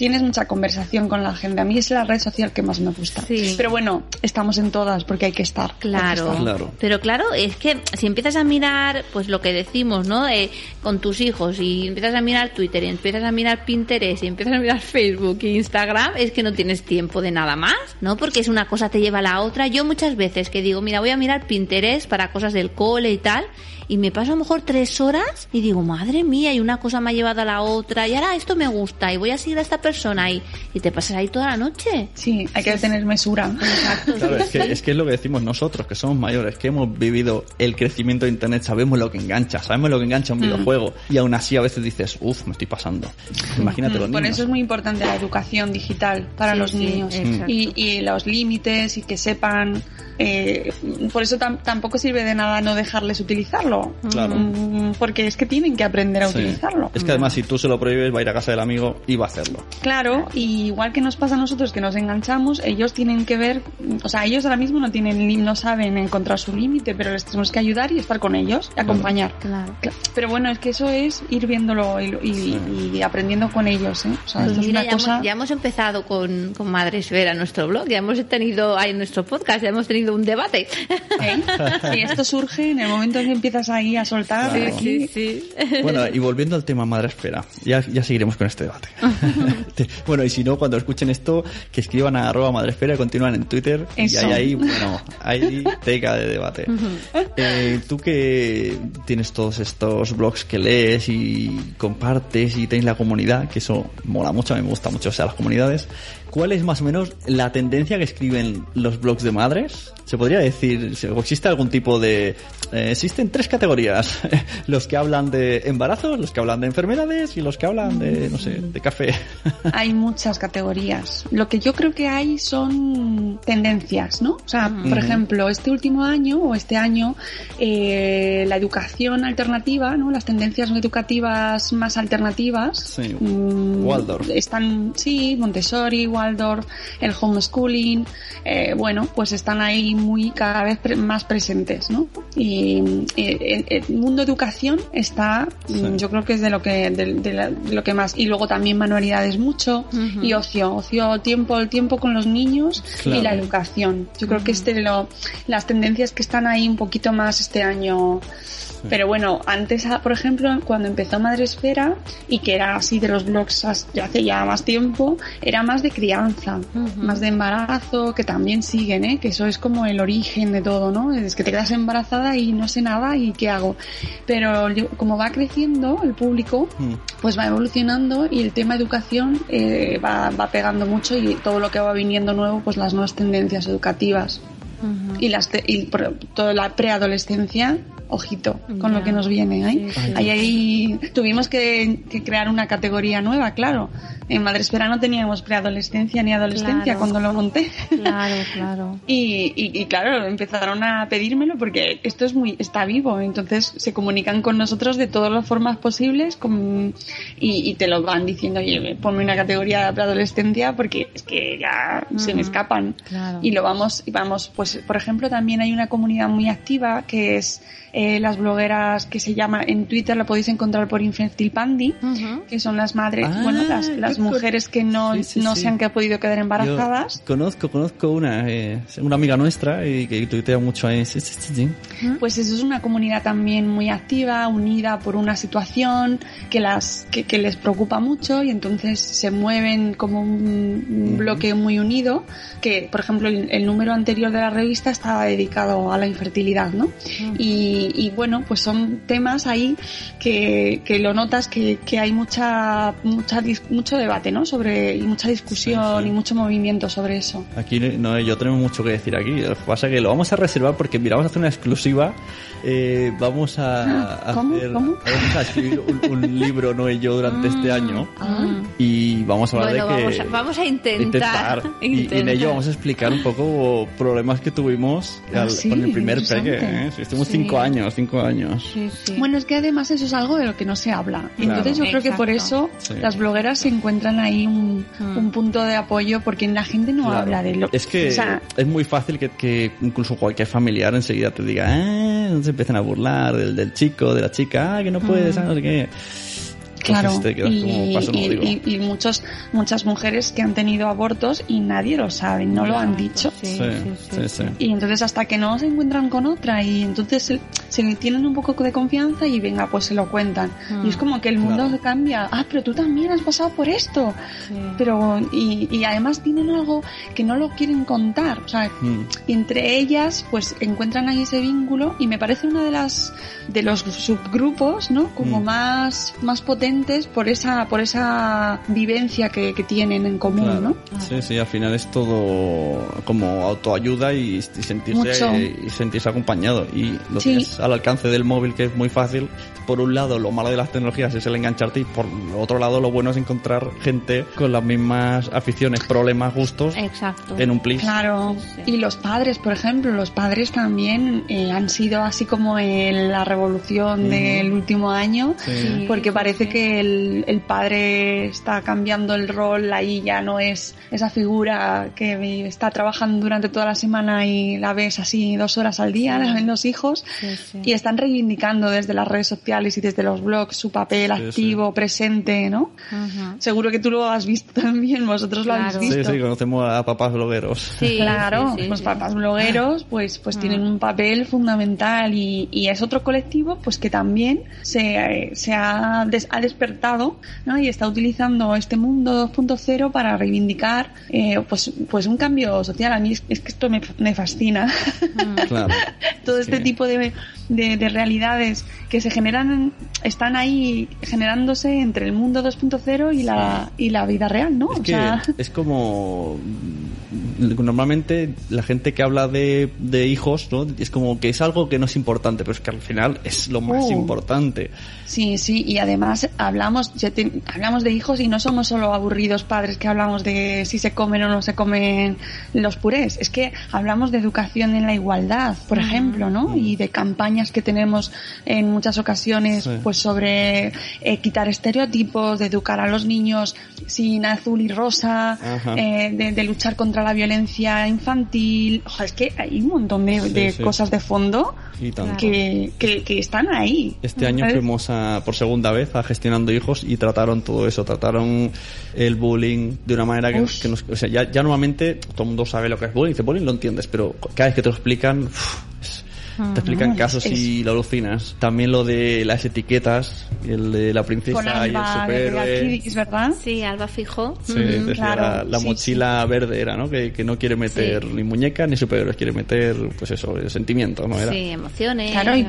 tienes mucha conversación con la gente. A mí es la red social que más me gusta. Sí. Pero bueno, estamos en todas porque hay que estar. Claro. Claro. Pero claro, es que si empiezas a mirar, pues lo que decimos, ¿no? Eh, con tus hijos y empiezas a mirar Twitter y empiezas a mirar Pinterest y empiezas a mirar Facebook e Instagram, es que no tienes tiempo de nada más, ¿no? Porque es una cosa te lleva a la otra. Yo muchas veces que digo, mira, voy a mirar Pinterest para cosas del cole y tal, y me paso a lo mejor tres horas y digo, madre mía, y una cosa me ha llevado a la otra, y ahora esto me gusta, y voy a seguir a esta persona, y, y te pasas ahí toda la noche. Sí, hay que tener mesura. Exacto. Claro, es que, es que es lo que decimos nosotros, que somos mayores, que hemos vivido el crecimiento de Internet, sabemos lo que engancha, sabemos lo que engancha un Mm. videojuego, y aún así a veces dices, uff, me estoy pasando. Imagínate los Por niños. eso es muy importante la educación digital para Sí, los sí, niños y, y los límites y que sepan. Eh, por eso tam- tampoco sirve de nada no dejarles utilizarlo. Claro. Mm, Porque es que tienen que aprender a Sí. utilizarlo. Es que además si tú se lo prohíbes va a ir a casa del amigo y va a hacerlo. Claro, y igual que nos pasa a nosotros que nos enganchamos, ellos tienen que ver, o sea, ellos ahora mismo no tienen, no saben encontrar su límite, pero les tenemos que ayudar y estar con ellos, y acompañar. Claro. Cla- Pero bueno, es que eso es ir viéndolo y, y- y aprendiendo con ellos, ¿eh? O sea, Pues esto es una ya, cosa... hemos, ya hemos empezado con, con Madre Esfera, nuestro blog, ya hemos tenido, ahí en nuestro podcast, ya hemos tenido un debate. ¿eh? Y esto surge en el momento en que empiezas ahí a soltar. Claro. aquí. sí. Bueno, y volviendo al tema Madre Espera, ya, ya seguiremos con este debate. bueno, y si no, cuando escuchen esto, que escriban a arroba Madre Espera y continúan en Twitter. Eso. Y hay ahí, bueno, hay teca de debate. Eh, tú que tienes todos estos blogs que lees y compartes y tienes la comunidad, que eso mola mucho, a mí me gusta mucho, o sea, las comunidades. ¿Cuál es más o menos la tendencia que escriben los blogs de madres? ¿Se podría decir, existe algún tipo de... eh, existen tres categorías. los que hablan de embarazos, los que hablan de enfermedades y los que hablan de, no sé, de café. Hay muchas categorías. Lo que yo creo que hay son tendencias, ¿no? O sea, por ejemplo, este último año o este año, eh, la educación alternativa, ¿no? Las tendencias educativas más alternativas. Sí. mm, Waldorf. Están, sí, Montessori, Waldorf, el homeschooling, eh, bueno, pues están ahí muy cada vez pre- más presentes, ¿no? Y eh, el, el mundo educación está, mm, Sí. yo creo que es de lo que, de, de la- de lo que más. Y luego también manualidades mucho y ocio, ocio, tiempo, el tiempo con los niños Claro. y la educación. Yo creo que este lo, las tendencias que están ahí un poquito más este año. Pero bueno, antes, ah, por ejemplo, cuando empezó Madresfera y que era así de los blogs hace ya más tiempo, era más de crianza, Ujú. más de embarazo, que también siguen, ¿eh? que eso es como el origen de todo, ¿no? Es que te quedas embarazada y no sé nada y qué hago. Pero yo- como va creciendo el público, Mm. pues va evolucionando y el tema educación eh, va, va pegando mucho y todo lo que va viniendo nuevo, pues las nuevas tendencias educativas Ujú. y, las te- y toda la preadolescencia, ojito con Ya. lo que nos viene. ¿eh? Sí, sí. Ahí, ahí tuvimos que, que crear una categoría nueva, claro. En Madresfera no teníamos preadolescencia ni adolescencia Claro. cuando lo monté. Claro, claro. Y, y, y claro, empezaron a pedírmelo porque esto es muy, está vivo, entonces se comunican con nosotros de todas las formas posibles con- y, y te lo van diciendo, oye, ponme una categoría de preadolescencia porque es que ya se me escapan. Claro. Y lo vamos, y vamos, pues por ejemplo también hay una comunidad muy activa que es eh, las blogueras que se llama, en Twitter lo podéis encontrar por Infantil Pandi, Ujú. que son las madres, Ah, bueno, las, las con- mujeres que no, Sí, sí, no sí. se han podido quedar embarazadas. Yo conozco, conozco una, eh, una amiga nuestra y que tuitea mucho ahí. Pues eso es una comunidad también muy activa, unida por una situación que las que, que les preocupa mucho y entonces se mueven como un, un bloque muy unido. Que, por ejemplo, el, el número anterior de la revista estaba dedicado a la infertilidad, ¿no? Y, y bueno, pues son temas ahí que, que lo notas que, que hay mucha, mucha mucho debate, ¿no? Sobre y mucha discusión Sí, sí. y mucho movimiento sobre eso. Aquí no, yo tenemos mucho que decir aquí. Lo que pasa es que lo vamos a reservar porque mira, vamos a hacer una exclusiva. Eh, vamos a, ¿Cómo? hacer, ¿Cómo? vamos a escribir un, un libro no y yo durante este año Mm. y vamos a hablar Bueno, de que vamos a, vamos a intentar. Y- Y, en intentar. ello vamos a explicar un poco problemas que tuvimos Ah, al- sí, con el primer peque. ¿eh? Estuvimos Sí. cinco años, cinco años. Sí, sí. Bueno, es que además eso es algo de lo que no se habla. Claro. Entonces yo creo que por eso Sí. las blogueras se encuentran ahí un, Mm. un punto de apoyo porque la gente no Claro. habla de lo Es que o sea, es muy fácil que, que incluso cualquier familiar enseguida te diga, ah, se empiezan a burlar del, del chico, de la chica, ah, que no puedes, ah, no sé qué. Claro, te quedas como y, paso, no y- digo. y- y muchos, muchas mujeres que han tenido abortos y nadie lo sabe, no lo han dicho. Sí, Sí, sí, sí, sí, sí. Y entonces hasta que no se encuentran con otra y entonces se, se tienen un poco de confianza y venga, pues se lo cuentan. Mm. Y es como que el mundo Claro. cambia. Ah, pero tú también has pasado por esto. Sí. Pero, y, y además tienen algo que no lo quieren contar. O sea, Mm. y entre ellas pues encuentran ahí ese vínculo y me parece una de las de los subgrupos no como Mm. más más potentes por esa por esa vivencia que, que tienen en común Claro. no Sí, sí, al final es todo como autoayuda y, y sentirse y sentirse acompañado. Y lo Sí. tienes al alcance del móvil, que es muy fácil. Por un lado, lo malo de las tecnologías es el engancharte y por otro lado, lo bueno es encontrar gente con las mismas aficiones, problemas, gustos Exacto. en un plis. Claro, Sí, sí. y los padres, por ejemplo, los padres también eh, han sido así como en la revolución Ujú. del último año, Sí. porque parece sí. Que el, el padre está cambiando el rol, ahí ya no es esa figura que está trabajando durante toda la semana y la ves así dos horas al día, la ven los hijos, Sí, sí. y están reivindicando desde las redes sociales y desde los blogs su papel Sí, activo, presente, ¿no? Ujú. Seguro que tú lo has visto también, vosotros lo habéis Claro. visto. Sí, sí, conocemos a papás blogueros. Sí, Claro, sí, sí, pues sí. papás blogueros pues pues Ah. tienen un papel fundamental y, y es otro colectivo pues que también se, se ha, des- ha despertado ¿no? y está utilizando este mundo 2.0 para reivindicar eh, pues pues un cambio social. A mí es, es que esto me, me fascina. Mm. Claro. Todo Es este tipo de, de, de realidades que se generan, están ahí generándose entre el mundo 2.0 y la, y la vida real, ¿no? Es O que sea, es como normalmente la gente que habla de, de hijos, ¿no? Es como que es algo que no es importante, pero es que al final es lo más Uh. importante. Sí, sí, y además hablamos, ya te- hablamos de hijos y no somos solo aburridos padres que hablamos de si se comen o no se comen los purés, es que hablamos de educación en la igualdad, por ejemplo, ¿no? Y de campañas que tenemos en muchas ocasiones, Sí. pues sobre eh, quitar estereotipos, de educar a los niños sin azul y rosa, eh, de, de luchar contra la violencia infantil, Ojo, es que hay un montón de, Sí, de sí. cosas de fondo que, que, que están ahí. Este año ¿Sabes? fuimos a, por segunda vez a gestionando hijos y trataron todo eso, trataron el bullying de una manera que, nos, o sea, ya, ya normalmente todo el mundo sabe lo que es bullying, dice bullying lo entiendes, pero cada vez que te lo explican, te explican casos y lo alucinas. También lo de las etiquetas, el de la princesa con y el Alba de superhéroe. ¿verdad? Sí, Alba Fijo. Sí, Mm. claro, la, la sí, mochila verde era, ¿no? Que, que no quiere meter ni muñecas ni superhéroes, quiere meter, pues eso, sentimientos, ¿no? Era. Sí, emociones. Claro, y,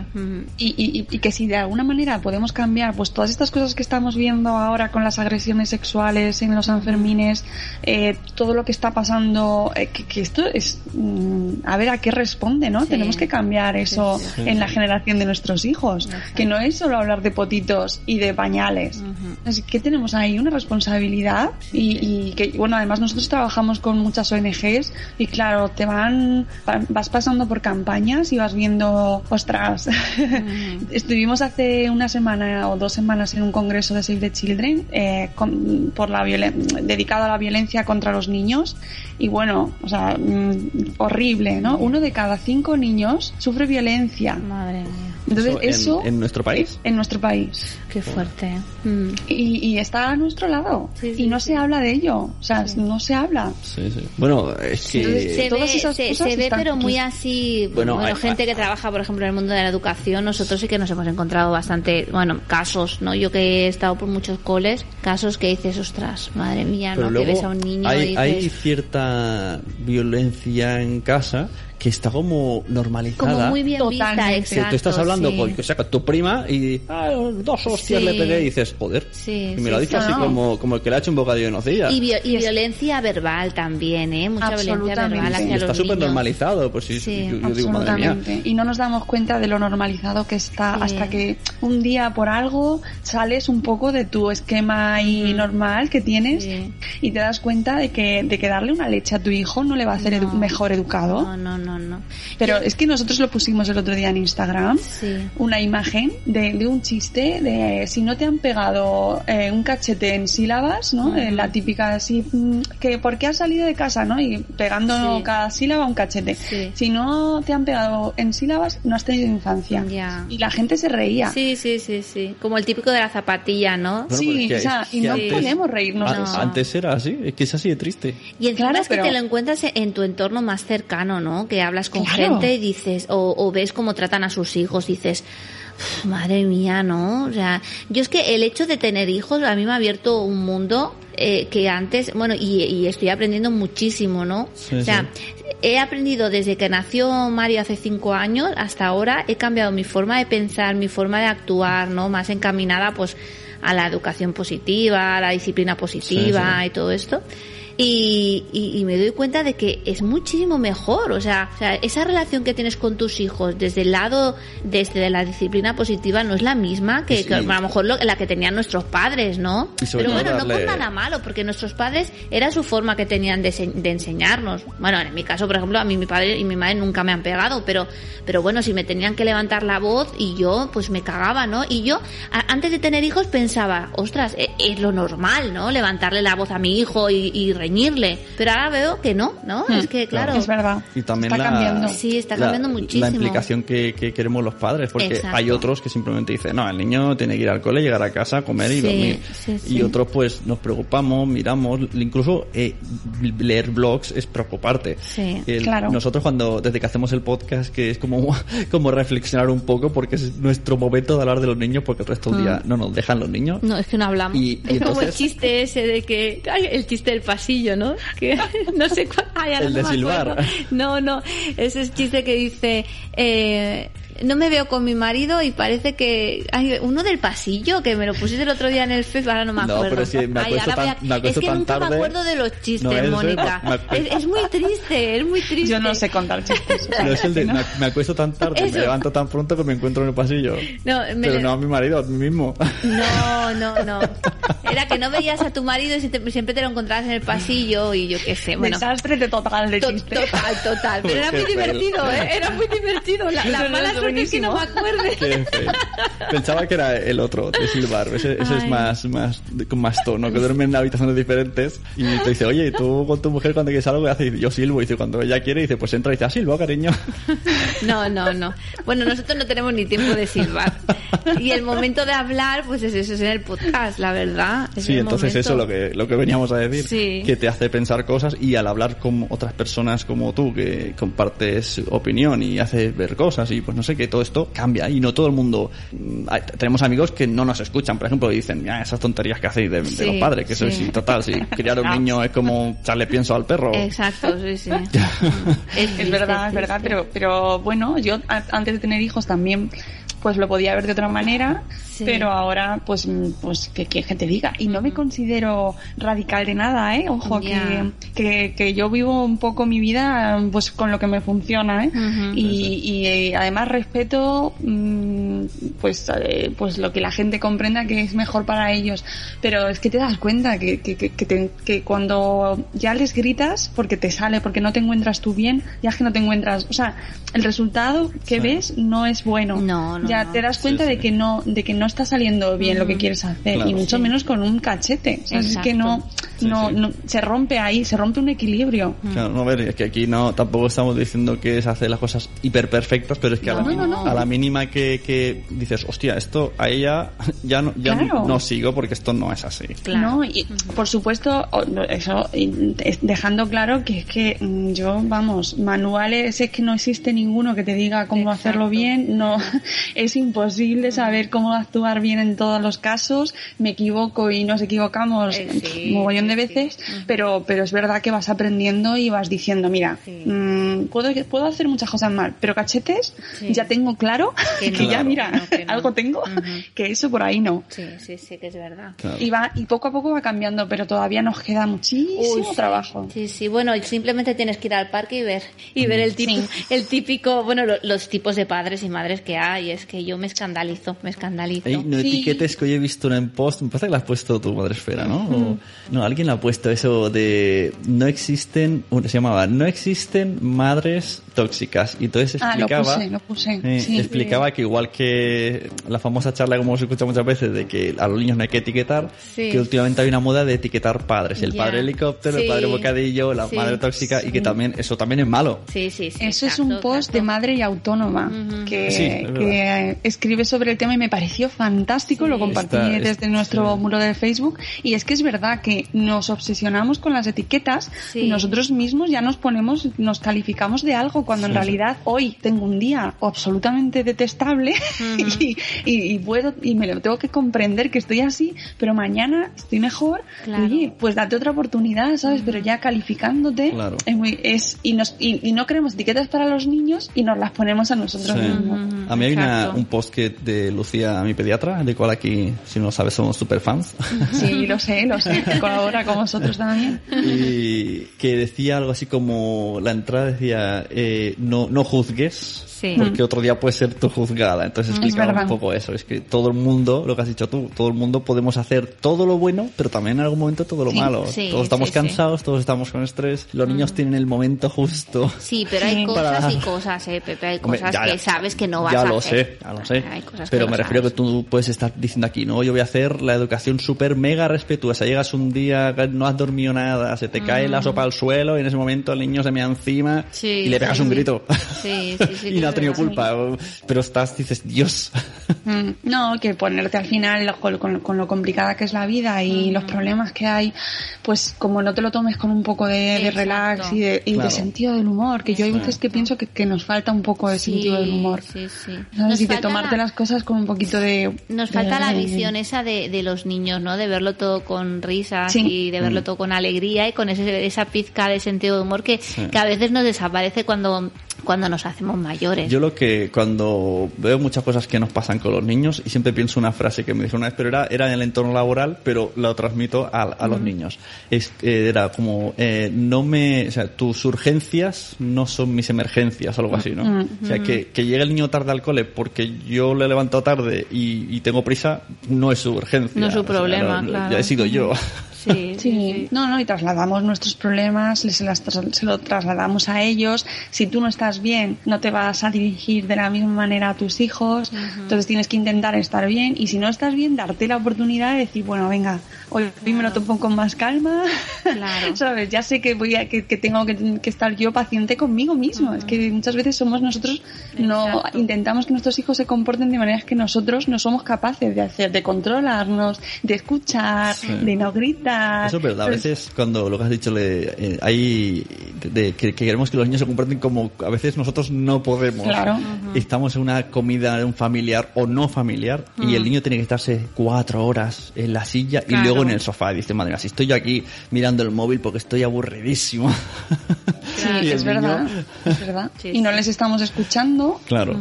y, y- y que si de alguna manera podemos cambiar pues todas estas cosas que estamos viendo ahora con las agresiones sexuales en los Sanfermines, eh, todo lo que está pasando, eh, que, que esto es, mm, a ver a qué responde, ¿no? Tenemos que cambiar eso Sí, sí. en la generación de nuestros hijos, Exacto. que no es solo hablar de potitos y de pañales. Ujú. Así que tenemos ahí una responsabilidad y, y que, bueno, además nosotros trabajamos con muchas ONGs y claro, te van, va- vas pasando por campañas y vas viendo, ostras, estuvimos hace una semana o dos semanas en un congreso de Save the Children eh, con- por la dedicado a la violencia contra los niños y bueno, o sea, mm, horrible, ¿no? Uno de cada cinco niños sufre violencia. Madre mía. Entonces, en- eso, en nuestro país. en nuestro país. Qué fuerte. Mm. Y, y está a nuestro lado. Sí, sí, y no sí. se habla de ello. O sea, no se habla. Sí, sí. Bueno, es que... Entonces, se todas ve, esas se, cosas se ve pero aquí. muy así Bueno, bueno, hay- gente hay- que trabaja por ejemplo en el mundo de la educación nosotros sí que nos hemos encontrado bastante bueno casos no yo que he estado por muchos coles casos que dices ostras madre mía Pero no que ves a un niño hay, y hay dices cierta violencia en casa que está como normalizada. como muy bien Totalmente. Exacto tú estás hablando sí. con, o sea, con tu prima y ah, dos hostias Sí. le pegué y dices, joder. Sí, y me sí, lo ha dicho así No. como, como el que le ha hecho un bocadillo de nocilla. y, vi- y es- violencia verbal también eh mucha violencia verbal hacia está los súper niños normalizado. Pues sí, Sí, yo, yo digo, madre mía. Absolutamente. Y no nos damos cuenta de lo normalizado que está Sí. hasta que un día por algo sales un poco de tu esquema ahí normal que tienes Sí. y te das cuenta de que, de que darle una leche a tu hijo no le va a hacer edu- mejor educado. no no no no Pero es que nosotros lo pusimos el otro día en Instagram. Sí. Una imagen de, de un chiste de si no te han pegado eh, un cachete en sílabas, ¿no? Eh, la típica así, mm, que ¿por qué has salido de casa, no? Y pegando Sí. cada sílaba un cachete. Sí. Si no te han pegado en sílabas, no has tenido infancia. Y la gente se reía. sí sí sí sí como el típico de la zapatilla no Bueno, Sí, pero es que- o sea, y no antes- podemos reírnos eso. Antes era así, es que es así de triste. Y encima Claro, es que pero- te lo encuentras en tu entorno más cercano, ¿no? Que hablas con Claro. gente y dices, o, o ves cómo tratan a sus hijos, dices, "Uf, madre mía, ¿no? O sea, yo es que el hecho de tener hijos a mí me ha abierto un mundo eh, que antes, bueno, y, y estoy aprendiendo muchísimo, ¿no? Sí, o sea, he aprendido desde que nació Mario hace cinco años hasta ahora, he cambiado mi forma de pensar, mi forma de actuar, ¿no? Más encaminada, pues, a la educación positiva, a la disciplina positiva Sí, sí. y todo esto. Y, y- y me doy cuenta de que es muchísimo mejor, o sea, o sea, esa relación que tienes con tus hijos desde el lado desde la disciplina positiva no es la misma que, Sí. que a lo mejor lo- la que tenían nuestros padres, ¿no? Pero bueno, no por nada malo, porque nuestros padres era su forma que tenían de, se- de enseñarnos. Bueno, en mi caso, por ejemplo, a mí mi padre y mi madre nunca me han pegado, pero pero bueno, si me tenían que levantar la voz y yo pues me cagaba, ¿no? Y yo a- antes de tener hijos pensaba, ostras, e- es, lo normal, ¿no? Levantarle la voz a mi hijo y, y reñirle. Pero ahora veo que no, ¿no? Hmm, es que claro. Es verdad. Y también está la, cambiando. Sí, está la- cambiando muchísimo. La implicación que, que queremos los padres, porque Exacto. hay otros que simplemente dicen, no, el niño tiene que ir al cole, llegar a casa, comer y Sí, dormir. sí, sí. Y otros pues nos preocupamos, miramos, incluso eh, leer blogs es preocuparte. Sí. El- Claro. Nosotros cuando, desde que hacemos el podcast, que es como, como reflexionar un poco, porque es nuestro momento de hablar de los niños, porque el resto del día no nos dejan los niños. Mm. No, es que no hablamos. Y- y es como el chiste ese de que... ay, el chiste del pasillo, ¿no? Que no sé cuál... ay, El no de silbar. acuerdo. No, no. Ese es chiste que dice... Eh, no me veo con mi marido y parece que... Ay, uno del pasillo, que me lo pusiste el otro día en el Facebook, ahora no me No, acuerdo. pero sí, me Ay, acuesto ahora voy a- tan- me acuesto Es que tan nunca me acuerdo de los chistes, No, Mónica. me. Es, es muy triste, es muy triste. Yo no sé contar chistes. o sea, No es el de, que no. me, me acuesto tan tarde, Eso. me levanto tan pronto que me encuentro en el pasillo. No, me- Pero no a mi marido, a mí mismo. No, no, no. Era que no veías a tu marido y siempre te lo encontrabas en el pasillo y yo qué sé. Bueno, Desastre de total de chiste. Total, total. Pero era muy Qué feo. divertido, ¿eh? Era muy divertido. La, la Eso mala es suerte es que no me acuerde. Qué feo. Pensaba que era el otro, de silbar. Ese, ese es más, más, con más tono, que duermen en habitaciones diferentes. Y te dice, oye, ¿y tú con tu mujer cuando quieres algo. Y yo silbo. Y dice, cuando ella quiere, dice, pues entra y dice, ah, silbo, cariño. No, no, no. Bueno, nosotros no tenemos ni tiempo de silbar. Y el momento de hablar, pues es eso, es en el podcast, la verdad. Es Sí, entonces momento. eso es lo que, lo que veníamos a decir. Sí. Que te hace pensar cosas y al hablar con otras personas como tú, que compartes opinión y haces ver cosas y pues no sé, que todo esto cambia y no todo el mundo... mm, Tenemos amigos que no nos escuchan, por ejemplo, y dicen, "Ah, esas tonterías que hacéis de, los padres, que eso sí. es total, si criar a un niño es como echarle pienso al perro. Exacto, sí, sí. Es triste, verdad, es triste. verdad, pero, pero bueno, yo antes de tener hijos también pues lo podía ver de otra manera, Sí. pero ahora pues mm, pues que, que gente diga. Y no me considero radical de nada, ¿eh? Ojo, que, que, que yo vivo un poco mi vida pues con lo que me funciona, ¿eh? Y, y, eh, además respeto mm, pues eh, pues lo que la gente comprenda que es mejor para ellos. Pero es que te das cuenta que, que, que, que te- que cuando ya les gritas porque te sale, porque no te encuentras tú bien, ya es que no te encuentras, o sea, el resultado que Sí. ves no es bueno. No, no, ya no. te das cuenta Sí, de que no de que no está saliendo bien lo que quieres hacer Claro. y mucho Sí. menos con un cachete. O sea, es que no Sí, no, sí. no- se rompe ahí, se rompe un equilibrio. Claro, no, a ver, es que aquí no, tampoco estamos diciendo que es hacer las cosas hiper perfectas, pero es que a, la, No, no, no. a la mínima que, que dices, hostia, esto a ella ya no, ya Claro. no sigo porque esto no es así. Claro. No, y por supuesto, eso dejando claro que es que mm, yo, vamos, manuales es que no existe ninguno que te diga cómo Exacto. hacerlo bien, no, es imposible saber cómo actuar bien en todos los casos, me equivoco y nos equivocamos Eh, sí, un mogollón de sí, veces, sí. Pero, pero es verdad que vas aprendiendo y vas diciendo, mira, Sí. mm, puedo, puedo hacer muchas cosas mal, pero cachetes, Sí. ya tengo claro Que que, no, ya Claro. mira, que no, que no. algo tengo, Ujú. que eso por ahí no. Sí, sí, sí, que es verdad. Claro. Y va, y poco a poco va cambiando, pero todavía nos queda muchísimo Uy, sí. trabajo. Sí, sí, bueno, simplemente tienes que ir al parque y ver, y ver el, Sí. el típico, bueno, lo- los tipos de padres y madres que hay, es que yo me escandalizo, me escandalizo. Ey, no Sí. etiquetes que hoy he visto una en post, me parece que la has puesto tu madre esfera, ¿no? O- no, alguien la ha puesto eso de no existen, bueno, se llamaba, no existen madres tóxicas. Y entonces Ah, lo explicaba, puse, lo puse. eh, sí. explicaba que igual que la famosa charla como se escucha muchas veces de que a los niños no hay que etiquetar, Sí. que últimamente hay una moda de etiquetar padres, el Ya. padre helicóptero, el Sí. padre bocadillo, la Sí. madre tóxica y que también eso también es malo. Sí, sí, sí. Eso es exacto, un post exacto. de madre y autónoma Ujú. que, Sí, es que escribe sobre el tema y me pareció fantástico. Sí. Lo compartí Está- desde es- nuestro sí. muro de Facebook. Y es que es verdad que nos obsesionamos con las etiquetas Sí. y nosotros mismos ya nos ponemos, nos calificamos de algo cuando en realidad hoy tengo un día absolutamente detestable y, y- y puedo y me lo tengo que comprender que estoy así, pero mañana estoy mejor. Claro. Oye, pues date otra oportunidad, ¿sabes? Pero ya calificándote Claro. es muy es y nos y, y no queremos etiquetas para los niños y nos las ponemos a nosotros Sí. mismos. Ujú, A mí hay una- un post que de Lucía, mi pediatra, de cual aquí, si no lo sabes, somos super fans. Sí, lo sé, lo sé, colabora con vosotros también. y que decía algo así como la entrada decía eh, no no juzgues Sí. porque otro día puede ser tu juzgada entonces Es explicaba un poco eso es que todo el mundo lo que has dicho tú todo el mundo podemos hacer todo lo bueno pero también en algún momento todo lo Sí, malo sí, todos estamos cansados todos estamos con estrés los niños tienen el momento justo Sí, pero hay Sí. cosas Para- y cosas, eh, Pepe. Hay Hombre, cosas ya- que sabes que no vas ya a lo hacer. sé, ya lo sé. Hay cosas Pero que me refiero que sabes. Tú puedes estar diciendo aquí, no, yo voy a hacer la educación súper mega respetuosa. Llegas un día, que no has dormido nada, se te cae la sopa al suelo y en ese momento el niño se me encima Sí, y le pegas sí, un sí. grito. Sí, sí, sí, y no ha tenido culpa. Pero estás, dices, Dios. Mm, No, que ponerte al final con, con- con lo complicada que es la vida y los problemas que hay, pues como no te lo tomes con un poco de, relax y, de, y de Claro. sentido del humor, que yo hay veces que pienso que, que nos falta un poco de sentido del humor. Sí, sí. ¿Sabes? Nos y de tomarte la- las cosas con un poquito de... Nos falta la visión esa de, de los niños, ¿no? De verlo todo con risas Sí. y de verlo todo con alegría y con ese, esa pizca de sentido de humor que, que a veces nos desaparece cuando, cuando nos hacemos mayores. Yo lo que cuando veo muchas cosas que nos pasan con los niños y siempre pienso una frase que me dijo una vez, pero era, era en el entorno laboral, pero lo transmito a, a los niños. Es, era como, eh, no me, o sea, tus urgencias no son mis emergencias, algo así, ¿no? O sea, que, que llegue el niño tarde al cole porque yo le he levantado tarde y, y tengo prisa, no es su urgencia. No es su O sea, problema, claro. Ya he sido yo. Sí, sí, no, no, y trasladamos nuestros problemas, les- se, las tras- se lo trasladamos a ellos. Si tú no estás bien, no te vas a dirigir de la misma manera a tus hijos, entonces tienes que intentar estar bien y si no estás bien, darte la oportunidad de decir, bueno, venga, hoy, hoy me lo tomo con más calma, Claro. ¿sabes? Ya sé que voy a, que, que tengo que, que estar yo paciente conmigo mismo. Es que muchas veces somos nosotros, no Exacto. intentamos que nuestros hijos se comporten de maneras que nosotros no somos capaces de hacer, de controlarnos, de escuchar, de no gritar. Eso es verdad, a veces cuando lo que has dicho, le, eh, hay de, de- que, que queremos que los niños se comporten como a veces nosotros no podemos. Claro. Estamos en una comida de un familiar o no familiar y el niño tiene que estarse cuatro horas en la silla Claro. y luego en el sofá. Y dice, madre mía, si estoy yo aquí mirando el móvil porque estoy aburridísimo. Sí, es verdad, es verdad. Sí, y no les estamos escuchando. Claro.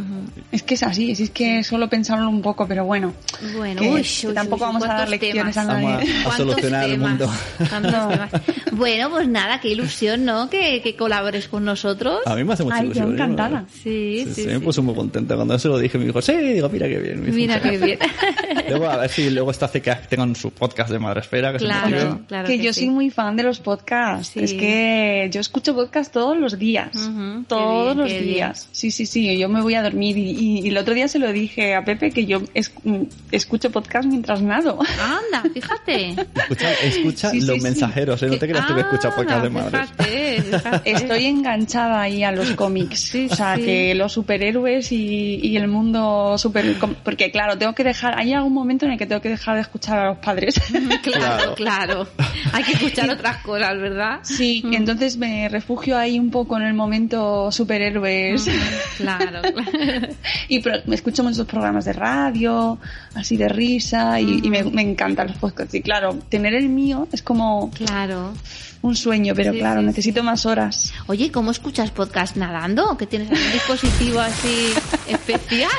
Es que es así, es que solo pensarlo un poco, pero bueno. Bueno, que- uy, que uy, tampoco uy, vamos a dar lecciones temas. a nadie. Vamos a- a ¿Cuántos solucionar? Mundo. ¿Cuántos temas? Bueno, pues nada, qué ilusión, ¿no? Que, que colabores con nosotros. A mí me hace mucha Ay, yo ilusión. ¿eh? encantada. Sí, sí, Sí, sí. me puso muy contenta. Cuando se lo dije, me dijo, sí, digo, mira qué bien. Mira qué bien. Luego, a ver si luego esta hace que tengan su podcast de Madresfera. Que Claro. claro que, que yo sí. soy muy fan de los podcasts. Sí. Es que yo escucho podcasts podcast todos los días. Todos bien, los bien. días. Sí, sí, sí. Yo me voy a dormir y, y- y el otro día se lo dije a Pepe que yo es- mm, escucho podcast mientras nado. Anda, fíjate. Escucha, escucha Sí, sí, los sí. mensajeros, ¿eh? No te creas tú que escuchas podcast de madres. Fíjate, fíjate. Estoy enganchada ahí a los cómics. Sí, o sea, sí. que los superhéroes y, y el mundo super... Porque claro, tengo que dejar... Hay algún momento en el que tengo que dejar de escuchar a los padres. Claro, claro. Hay que escuchar otras cosas, ¿verdad? Sí, entonces me refugio ahí un poco en el momento superhéroes. Claro, claro. y pro- me escucho muchos programas de radio, así de risa, y, y me, me encantan los podcasts. Y claro, tener el mío es como Claro. Un sueño, pero Sí, claro, sí, necesito más horas. Oye, ¿cómo escuchas podcast nadando? ¿Que tienes algún dispositivo así especial?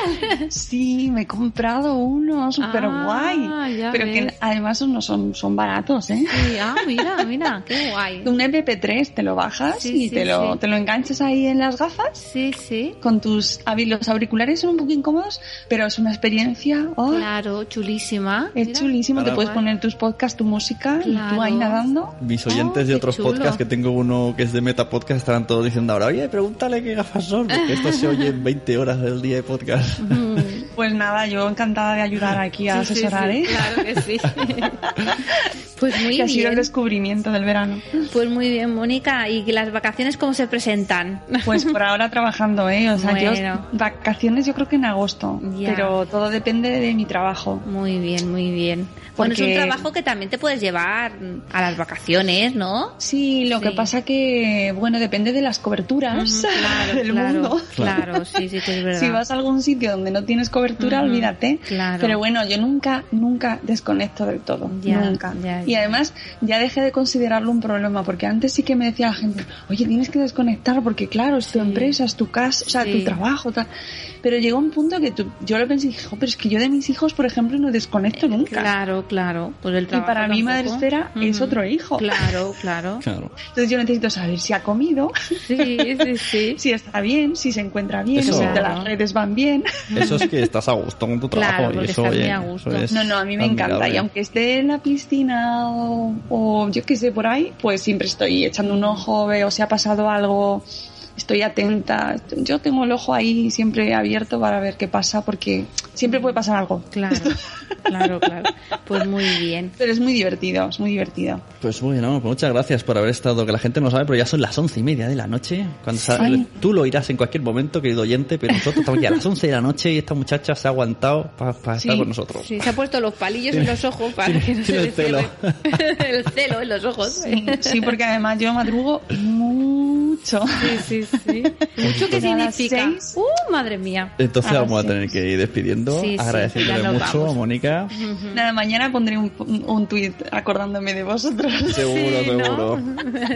Sí, me he comprado uno súper guay. Ah, ya Pero que ves. además no son, son baratos, ¿eh? Sí, ah, mira, mira, qué guay. Un MP3 te lo bajas Sí, y sí, te, lo, sí. te lo enganchas ahí en las gafas Sí, sí. con tus los auriculares son un poco incómodos, pero es una experiencia. ¡oh! Claro, chulísima. Es Mira. chulísimo, te puedes poner tus podcasts, tu música y Claro. tú ahí nadando. Mis Oh, oyentes de otros chulo. podcasts, que tengo uno que es de Meta Podcast, estarán todos diciendo ahora, oye, pregúntale qué gafas son, porque esto se oye en 20 horas del día de podcast. Pues nada, yo encantada de ayudar aquí a Sí, sí, asesorar, sí, ¿eh? Claro que sí. Pues muy que ha sido el bien. descubrimiento del verano. Pues muy bien, Mónica. ¿Y las vacaciones cómo se presentan? Pues por ahora trabajando, ¿eh? O sea, Bueno. yo vacaciones yo creo que en agosto, Ya. pero todo depende de mi trabajo. Muy bien, muy bien. Bueno, es un Porque- trabajo que también te puedes llevar a las vacaciones, ¿no? Sí, lo Sí. que pasa que, bueno, depende de las coberturas claro, del claro, mundo. Claro, sí, sí, que es verdad. Si vas a algún sitio donde no tienes cobertura, olvídate. claro. Pero bueno, yo nunca, nunca desconecto del todo. Ya, nunca. ya, Y además, ya dejé de considerarlo un problema, porque antes sí que me decía la gente, oye, tienes que desconectar, porque claro, es tu Sí. empresa, es tu casa, o sea, Sí. tu trabajo, tal. Pero llegó un punto que tú- yo lo pensé y dije, "Jo, pero es que yo de mis hijos, por ejemplo, no desconecto nunca. Claro, claro. Pues el Y trabajo para mí. Madre Esfera es otro hijo. Claro, claro. Claro. Entonces yo necesito saber si ha comido, Sí, sí, sí. si está bien, si se encuentra bien, Eso- si las redes van bien. Eso es que estás a gusto con tu trabajo Claro, y eso, estás muy oye, a gusto. eso es No, no, a mí me encanta. Y aunque esté en la piscina o, o yo qué sé, por ahí, pues siempre estoy echando un ojo, veo si ha pasado algo, estoy atenta. Yo tengo el ojo ahí siempre abierto para ver qué pasa, porque siempre puede pasar algo. Claro, claro, claro. Pues muy bien. Pero es muy divertido, es muy divertido. Pues bueno, pues muchas gracias por haber estado, que la gente no sabe, pero ya son las once y media de la noche. Cuando sale- tú lo irás en cualquier momento, querido oyente, pero nosotros estamos ya a las once de la noche y esta muchacha se ha aguantado para Sí, estar con nosotros. Sí, se ha puesto los palillos en los ojos para que no se el celo. el celo en los ojos. Sí, sí, porque además yo madrugo mucho. Sí, sí, sí. ¿Mucho qué las significa? Uh, madre mía. Entonces Ah, vamos a tener que ir despidiendo, Sí, sí, agradeciéndole mucho vamos. a Mónica. Nada, mañana pondré un, un, un tuit acordándome de vosotros. Seguro, Sí, ¿no? seguro.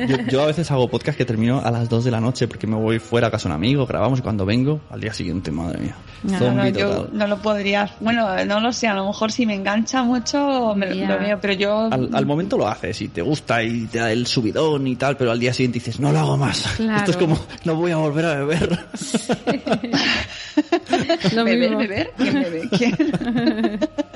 Yo, yo a veces hago podcast que termino a las 2 de la noche porque me voy fuera a casa de un amigo, grabamos y cuando vengo, al día siguiente, madre mía. No, no, yo total. no lo podría. Bueno, no lo sé, a lo mejor si me engancha mucho me lo- veo, pero yo. Al, al momento lo haces y te gusta y te da el subidón y tal, pero al día siguiente dices, no lo hago más. Claro. Esto es como, no voy a volver a beber. Lo ¿Beber, mismo. beber? ¿Quién bebe? ¿Quién?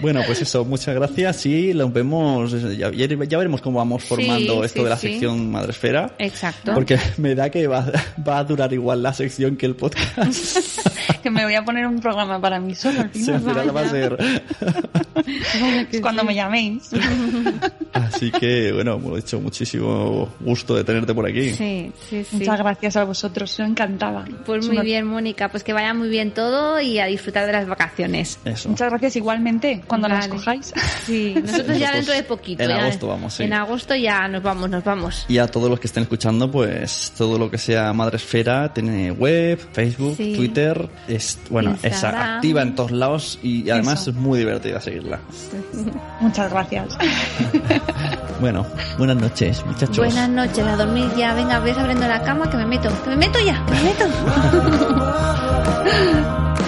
Bueno, pues eso, muchas gracias y nos vemos, ya, veremos cómo vamos formando Sí, esto sí, de la sí. sección Madresfera. Exacto. Porque me da que va, va a durar igual la sección que el podcast. que me voy a poner un programa para mí solo al final. al final va a ser. Cuando me llaméis. Así que, bueno, hemos hecho muchísimo gusto de tenerte por aquí. Sí, sí, sí. Muchas gracias a vosotros, soy encantada. Pues Es muy una- bien, Mónica. Pues que vaya muy bien todo y a disfrutar de las vacaciones. Eso. Muchas gracias igualmente cuando las Vale. cojáis. Sí, nosotros ya dentro de poquito. en ya- agosto vamos, sí. En agosto ya nos vamos, nos vamos. Y a todos los que estén escuchando, pues todo lo que sea Madresfera tiene web, Facebook, Sí. Twitter, es bueno, es activa en todos lados y además Eso. es muy divertida seguirla. Muchas gracias. Bueno, buenas noches, muchachos. Buenas noches, a dormir ya. Venga, ves abriendo la cama que me meto. Que me meto ya, me meto.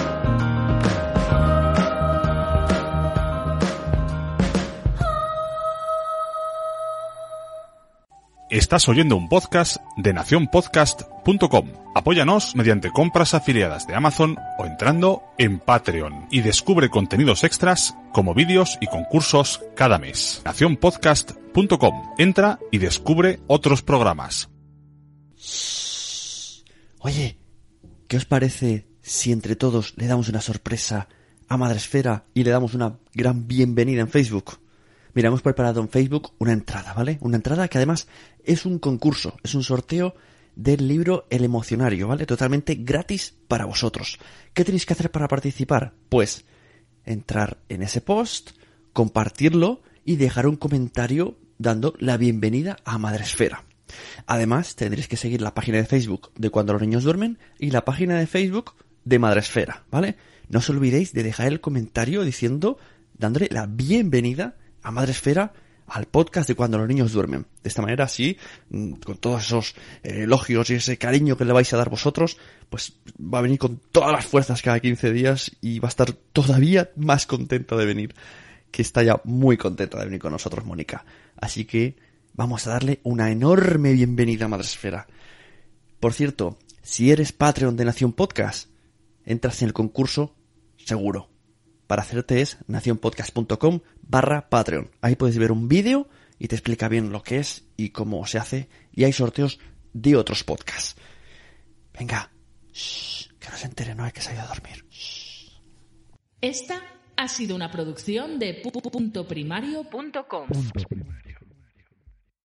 Estás oyendo un podcast de nacionpodcast.com. Apóyanos mediante compras afiliadas de Amazon o entrando en Patreon y descubre contenidos extras como vídeos y concursos cada mes. nacionpodcast.com. Entra y descubre otros programas. Oye, ¿qué os parece si entre todos le damos una sorpresa a Madresfera y le damos una gran bienvenida en Facebook? Mira, hemos preparado en Facebook una entrada, ¿vale? Una entrada que además es un concurso, es un sorteo del libro El Emocionario, ¿vale? Totalmente gratis para vosotros. ¿Qué tenéis que hacer para participar? Pues entrar en ese post, compartirlo y dejar un comentario dando la bienvenida a Madresfera. Además, tendréis que seguir la página de Facebook de Cuando los niños duermen y la página de Facebook de Madresfera, ¿vale? No os olvidéis de dejar el comentario diciendo, dándole la bienvenida a Madresfera al podcast de Cuando los niños duermen. De esta manera, así, mm, con todos esos eh, elogios y ese cariño que le vais a dar vosotros, pues va a venir con todas las fuerzas cada 15 días y va a estar todavía más contenta de venir. Que está ya muy contenta de venir con nosotros, Mónica. Así que vamos a darle una enorme bienvenida a Madresfera. Por cierto, si eres Patreon de Nación Podcast, entras en el concurso seguro. Para hacerte es nacionpodcast.com barra Patreon. Ahí puedes ver un vídeo y te explica bien lo que es y cómo se hace. Y hay sorteos de otros podcasts. Venga, shh, que no se entere, no hay que salir a dormir. Shh. Esta ha sido una producción de pu- pu- punto primario punto com.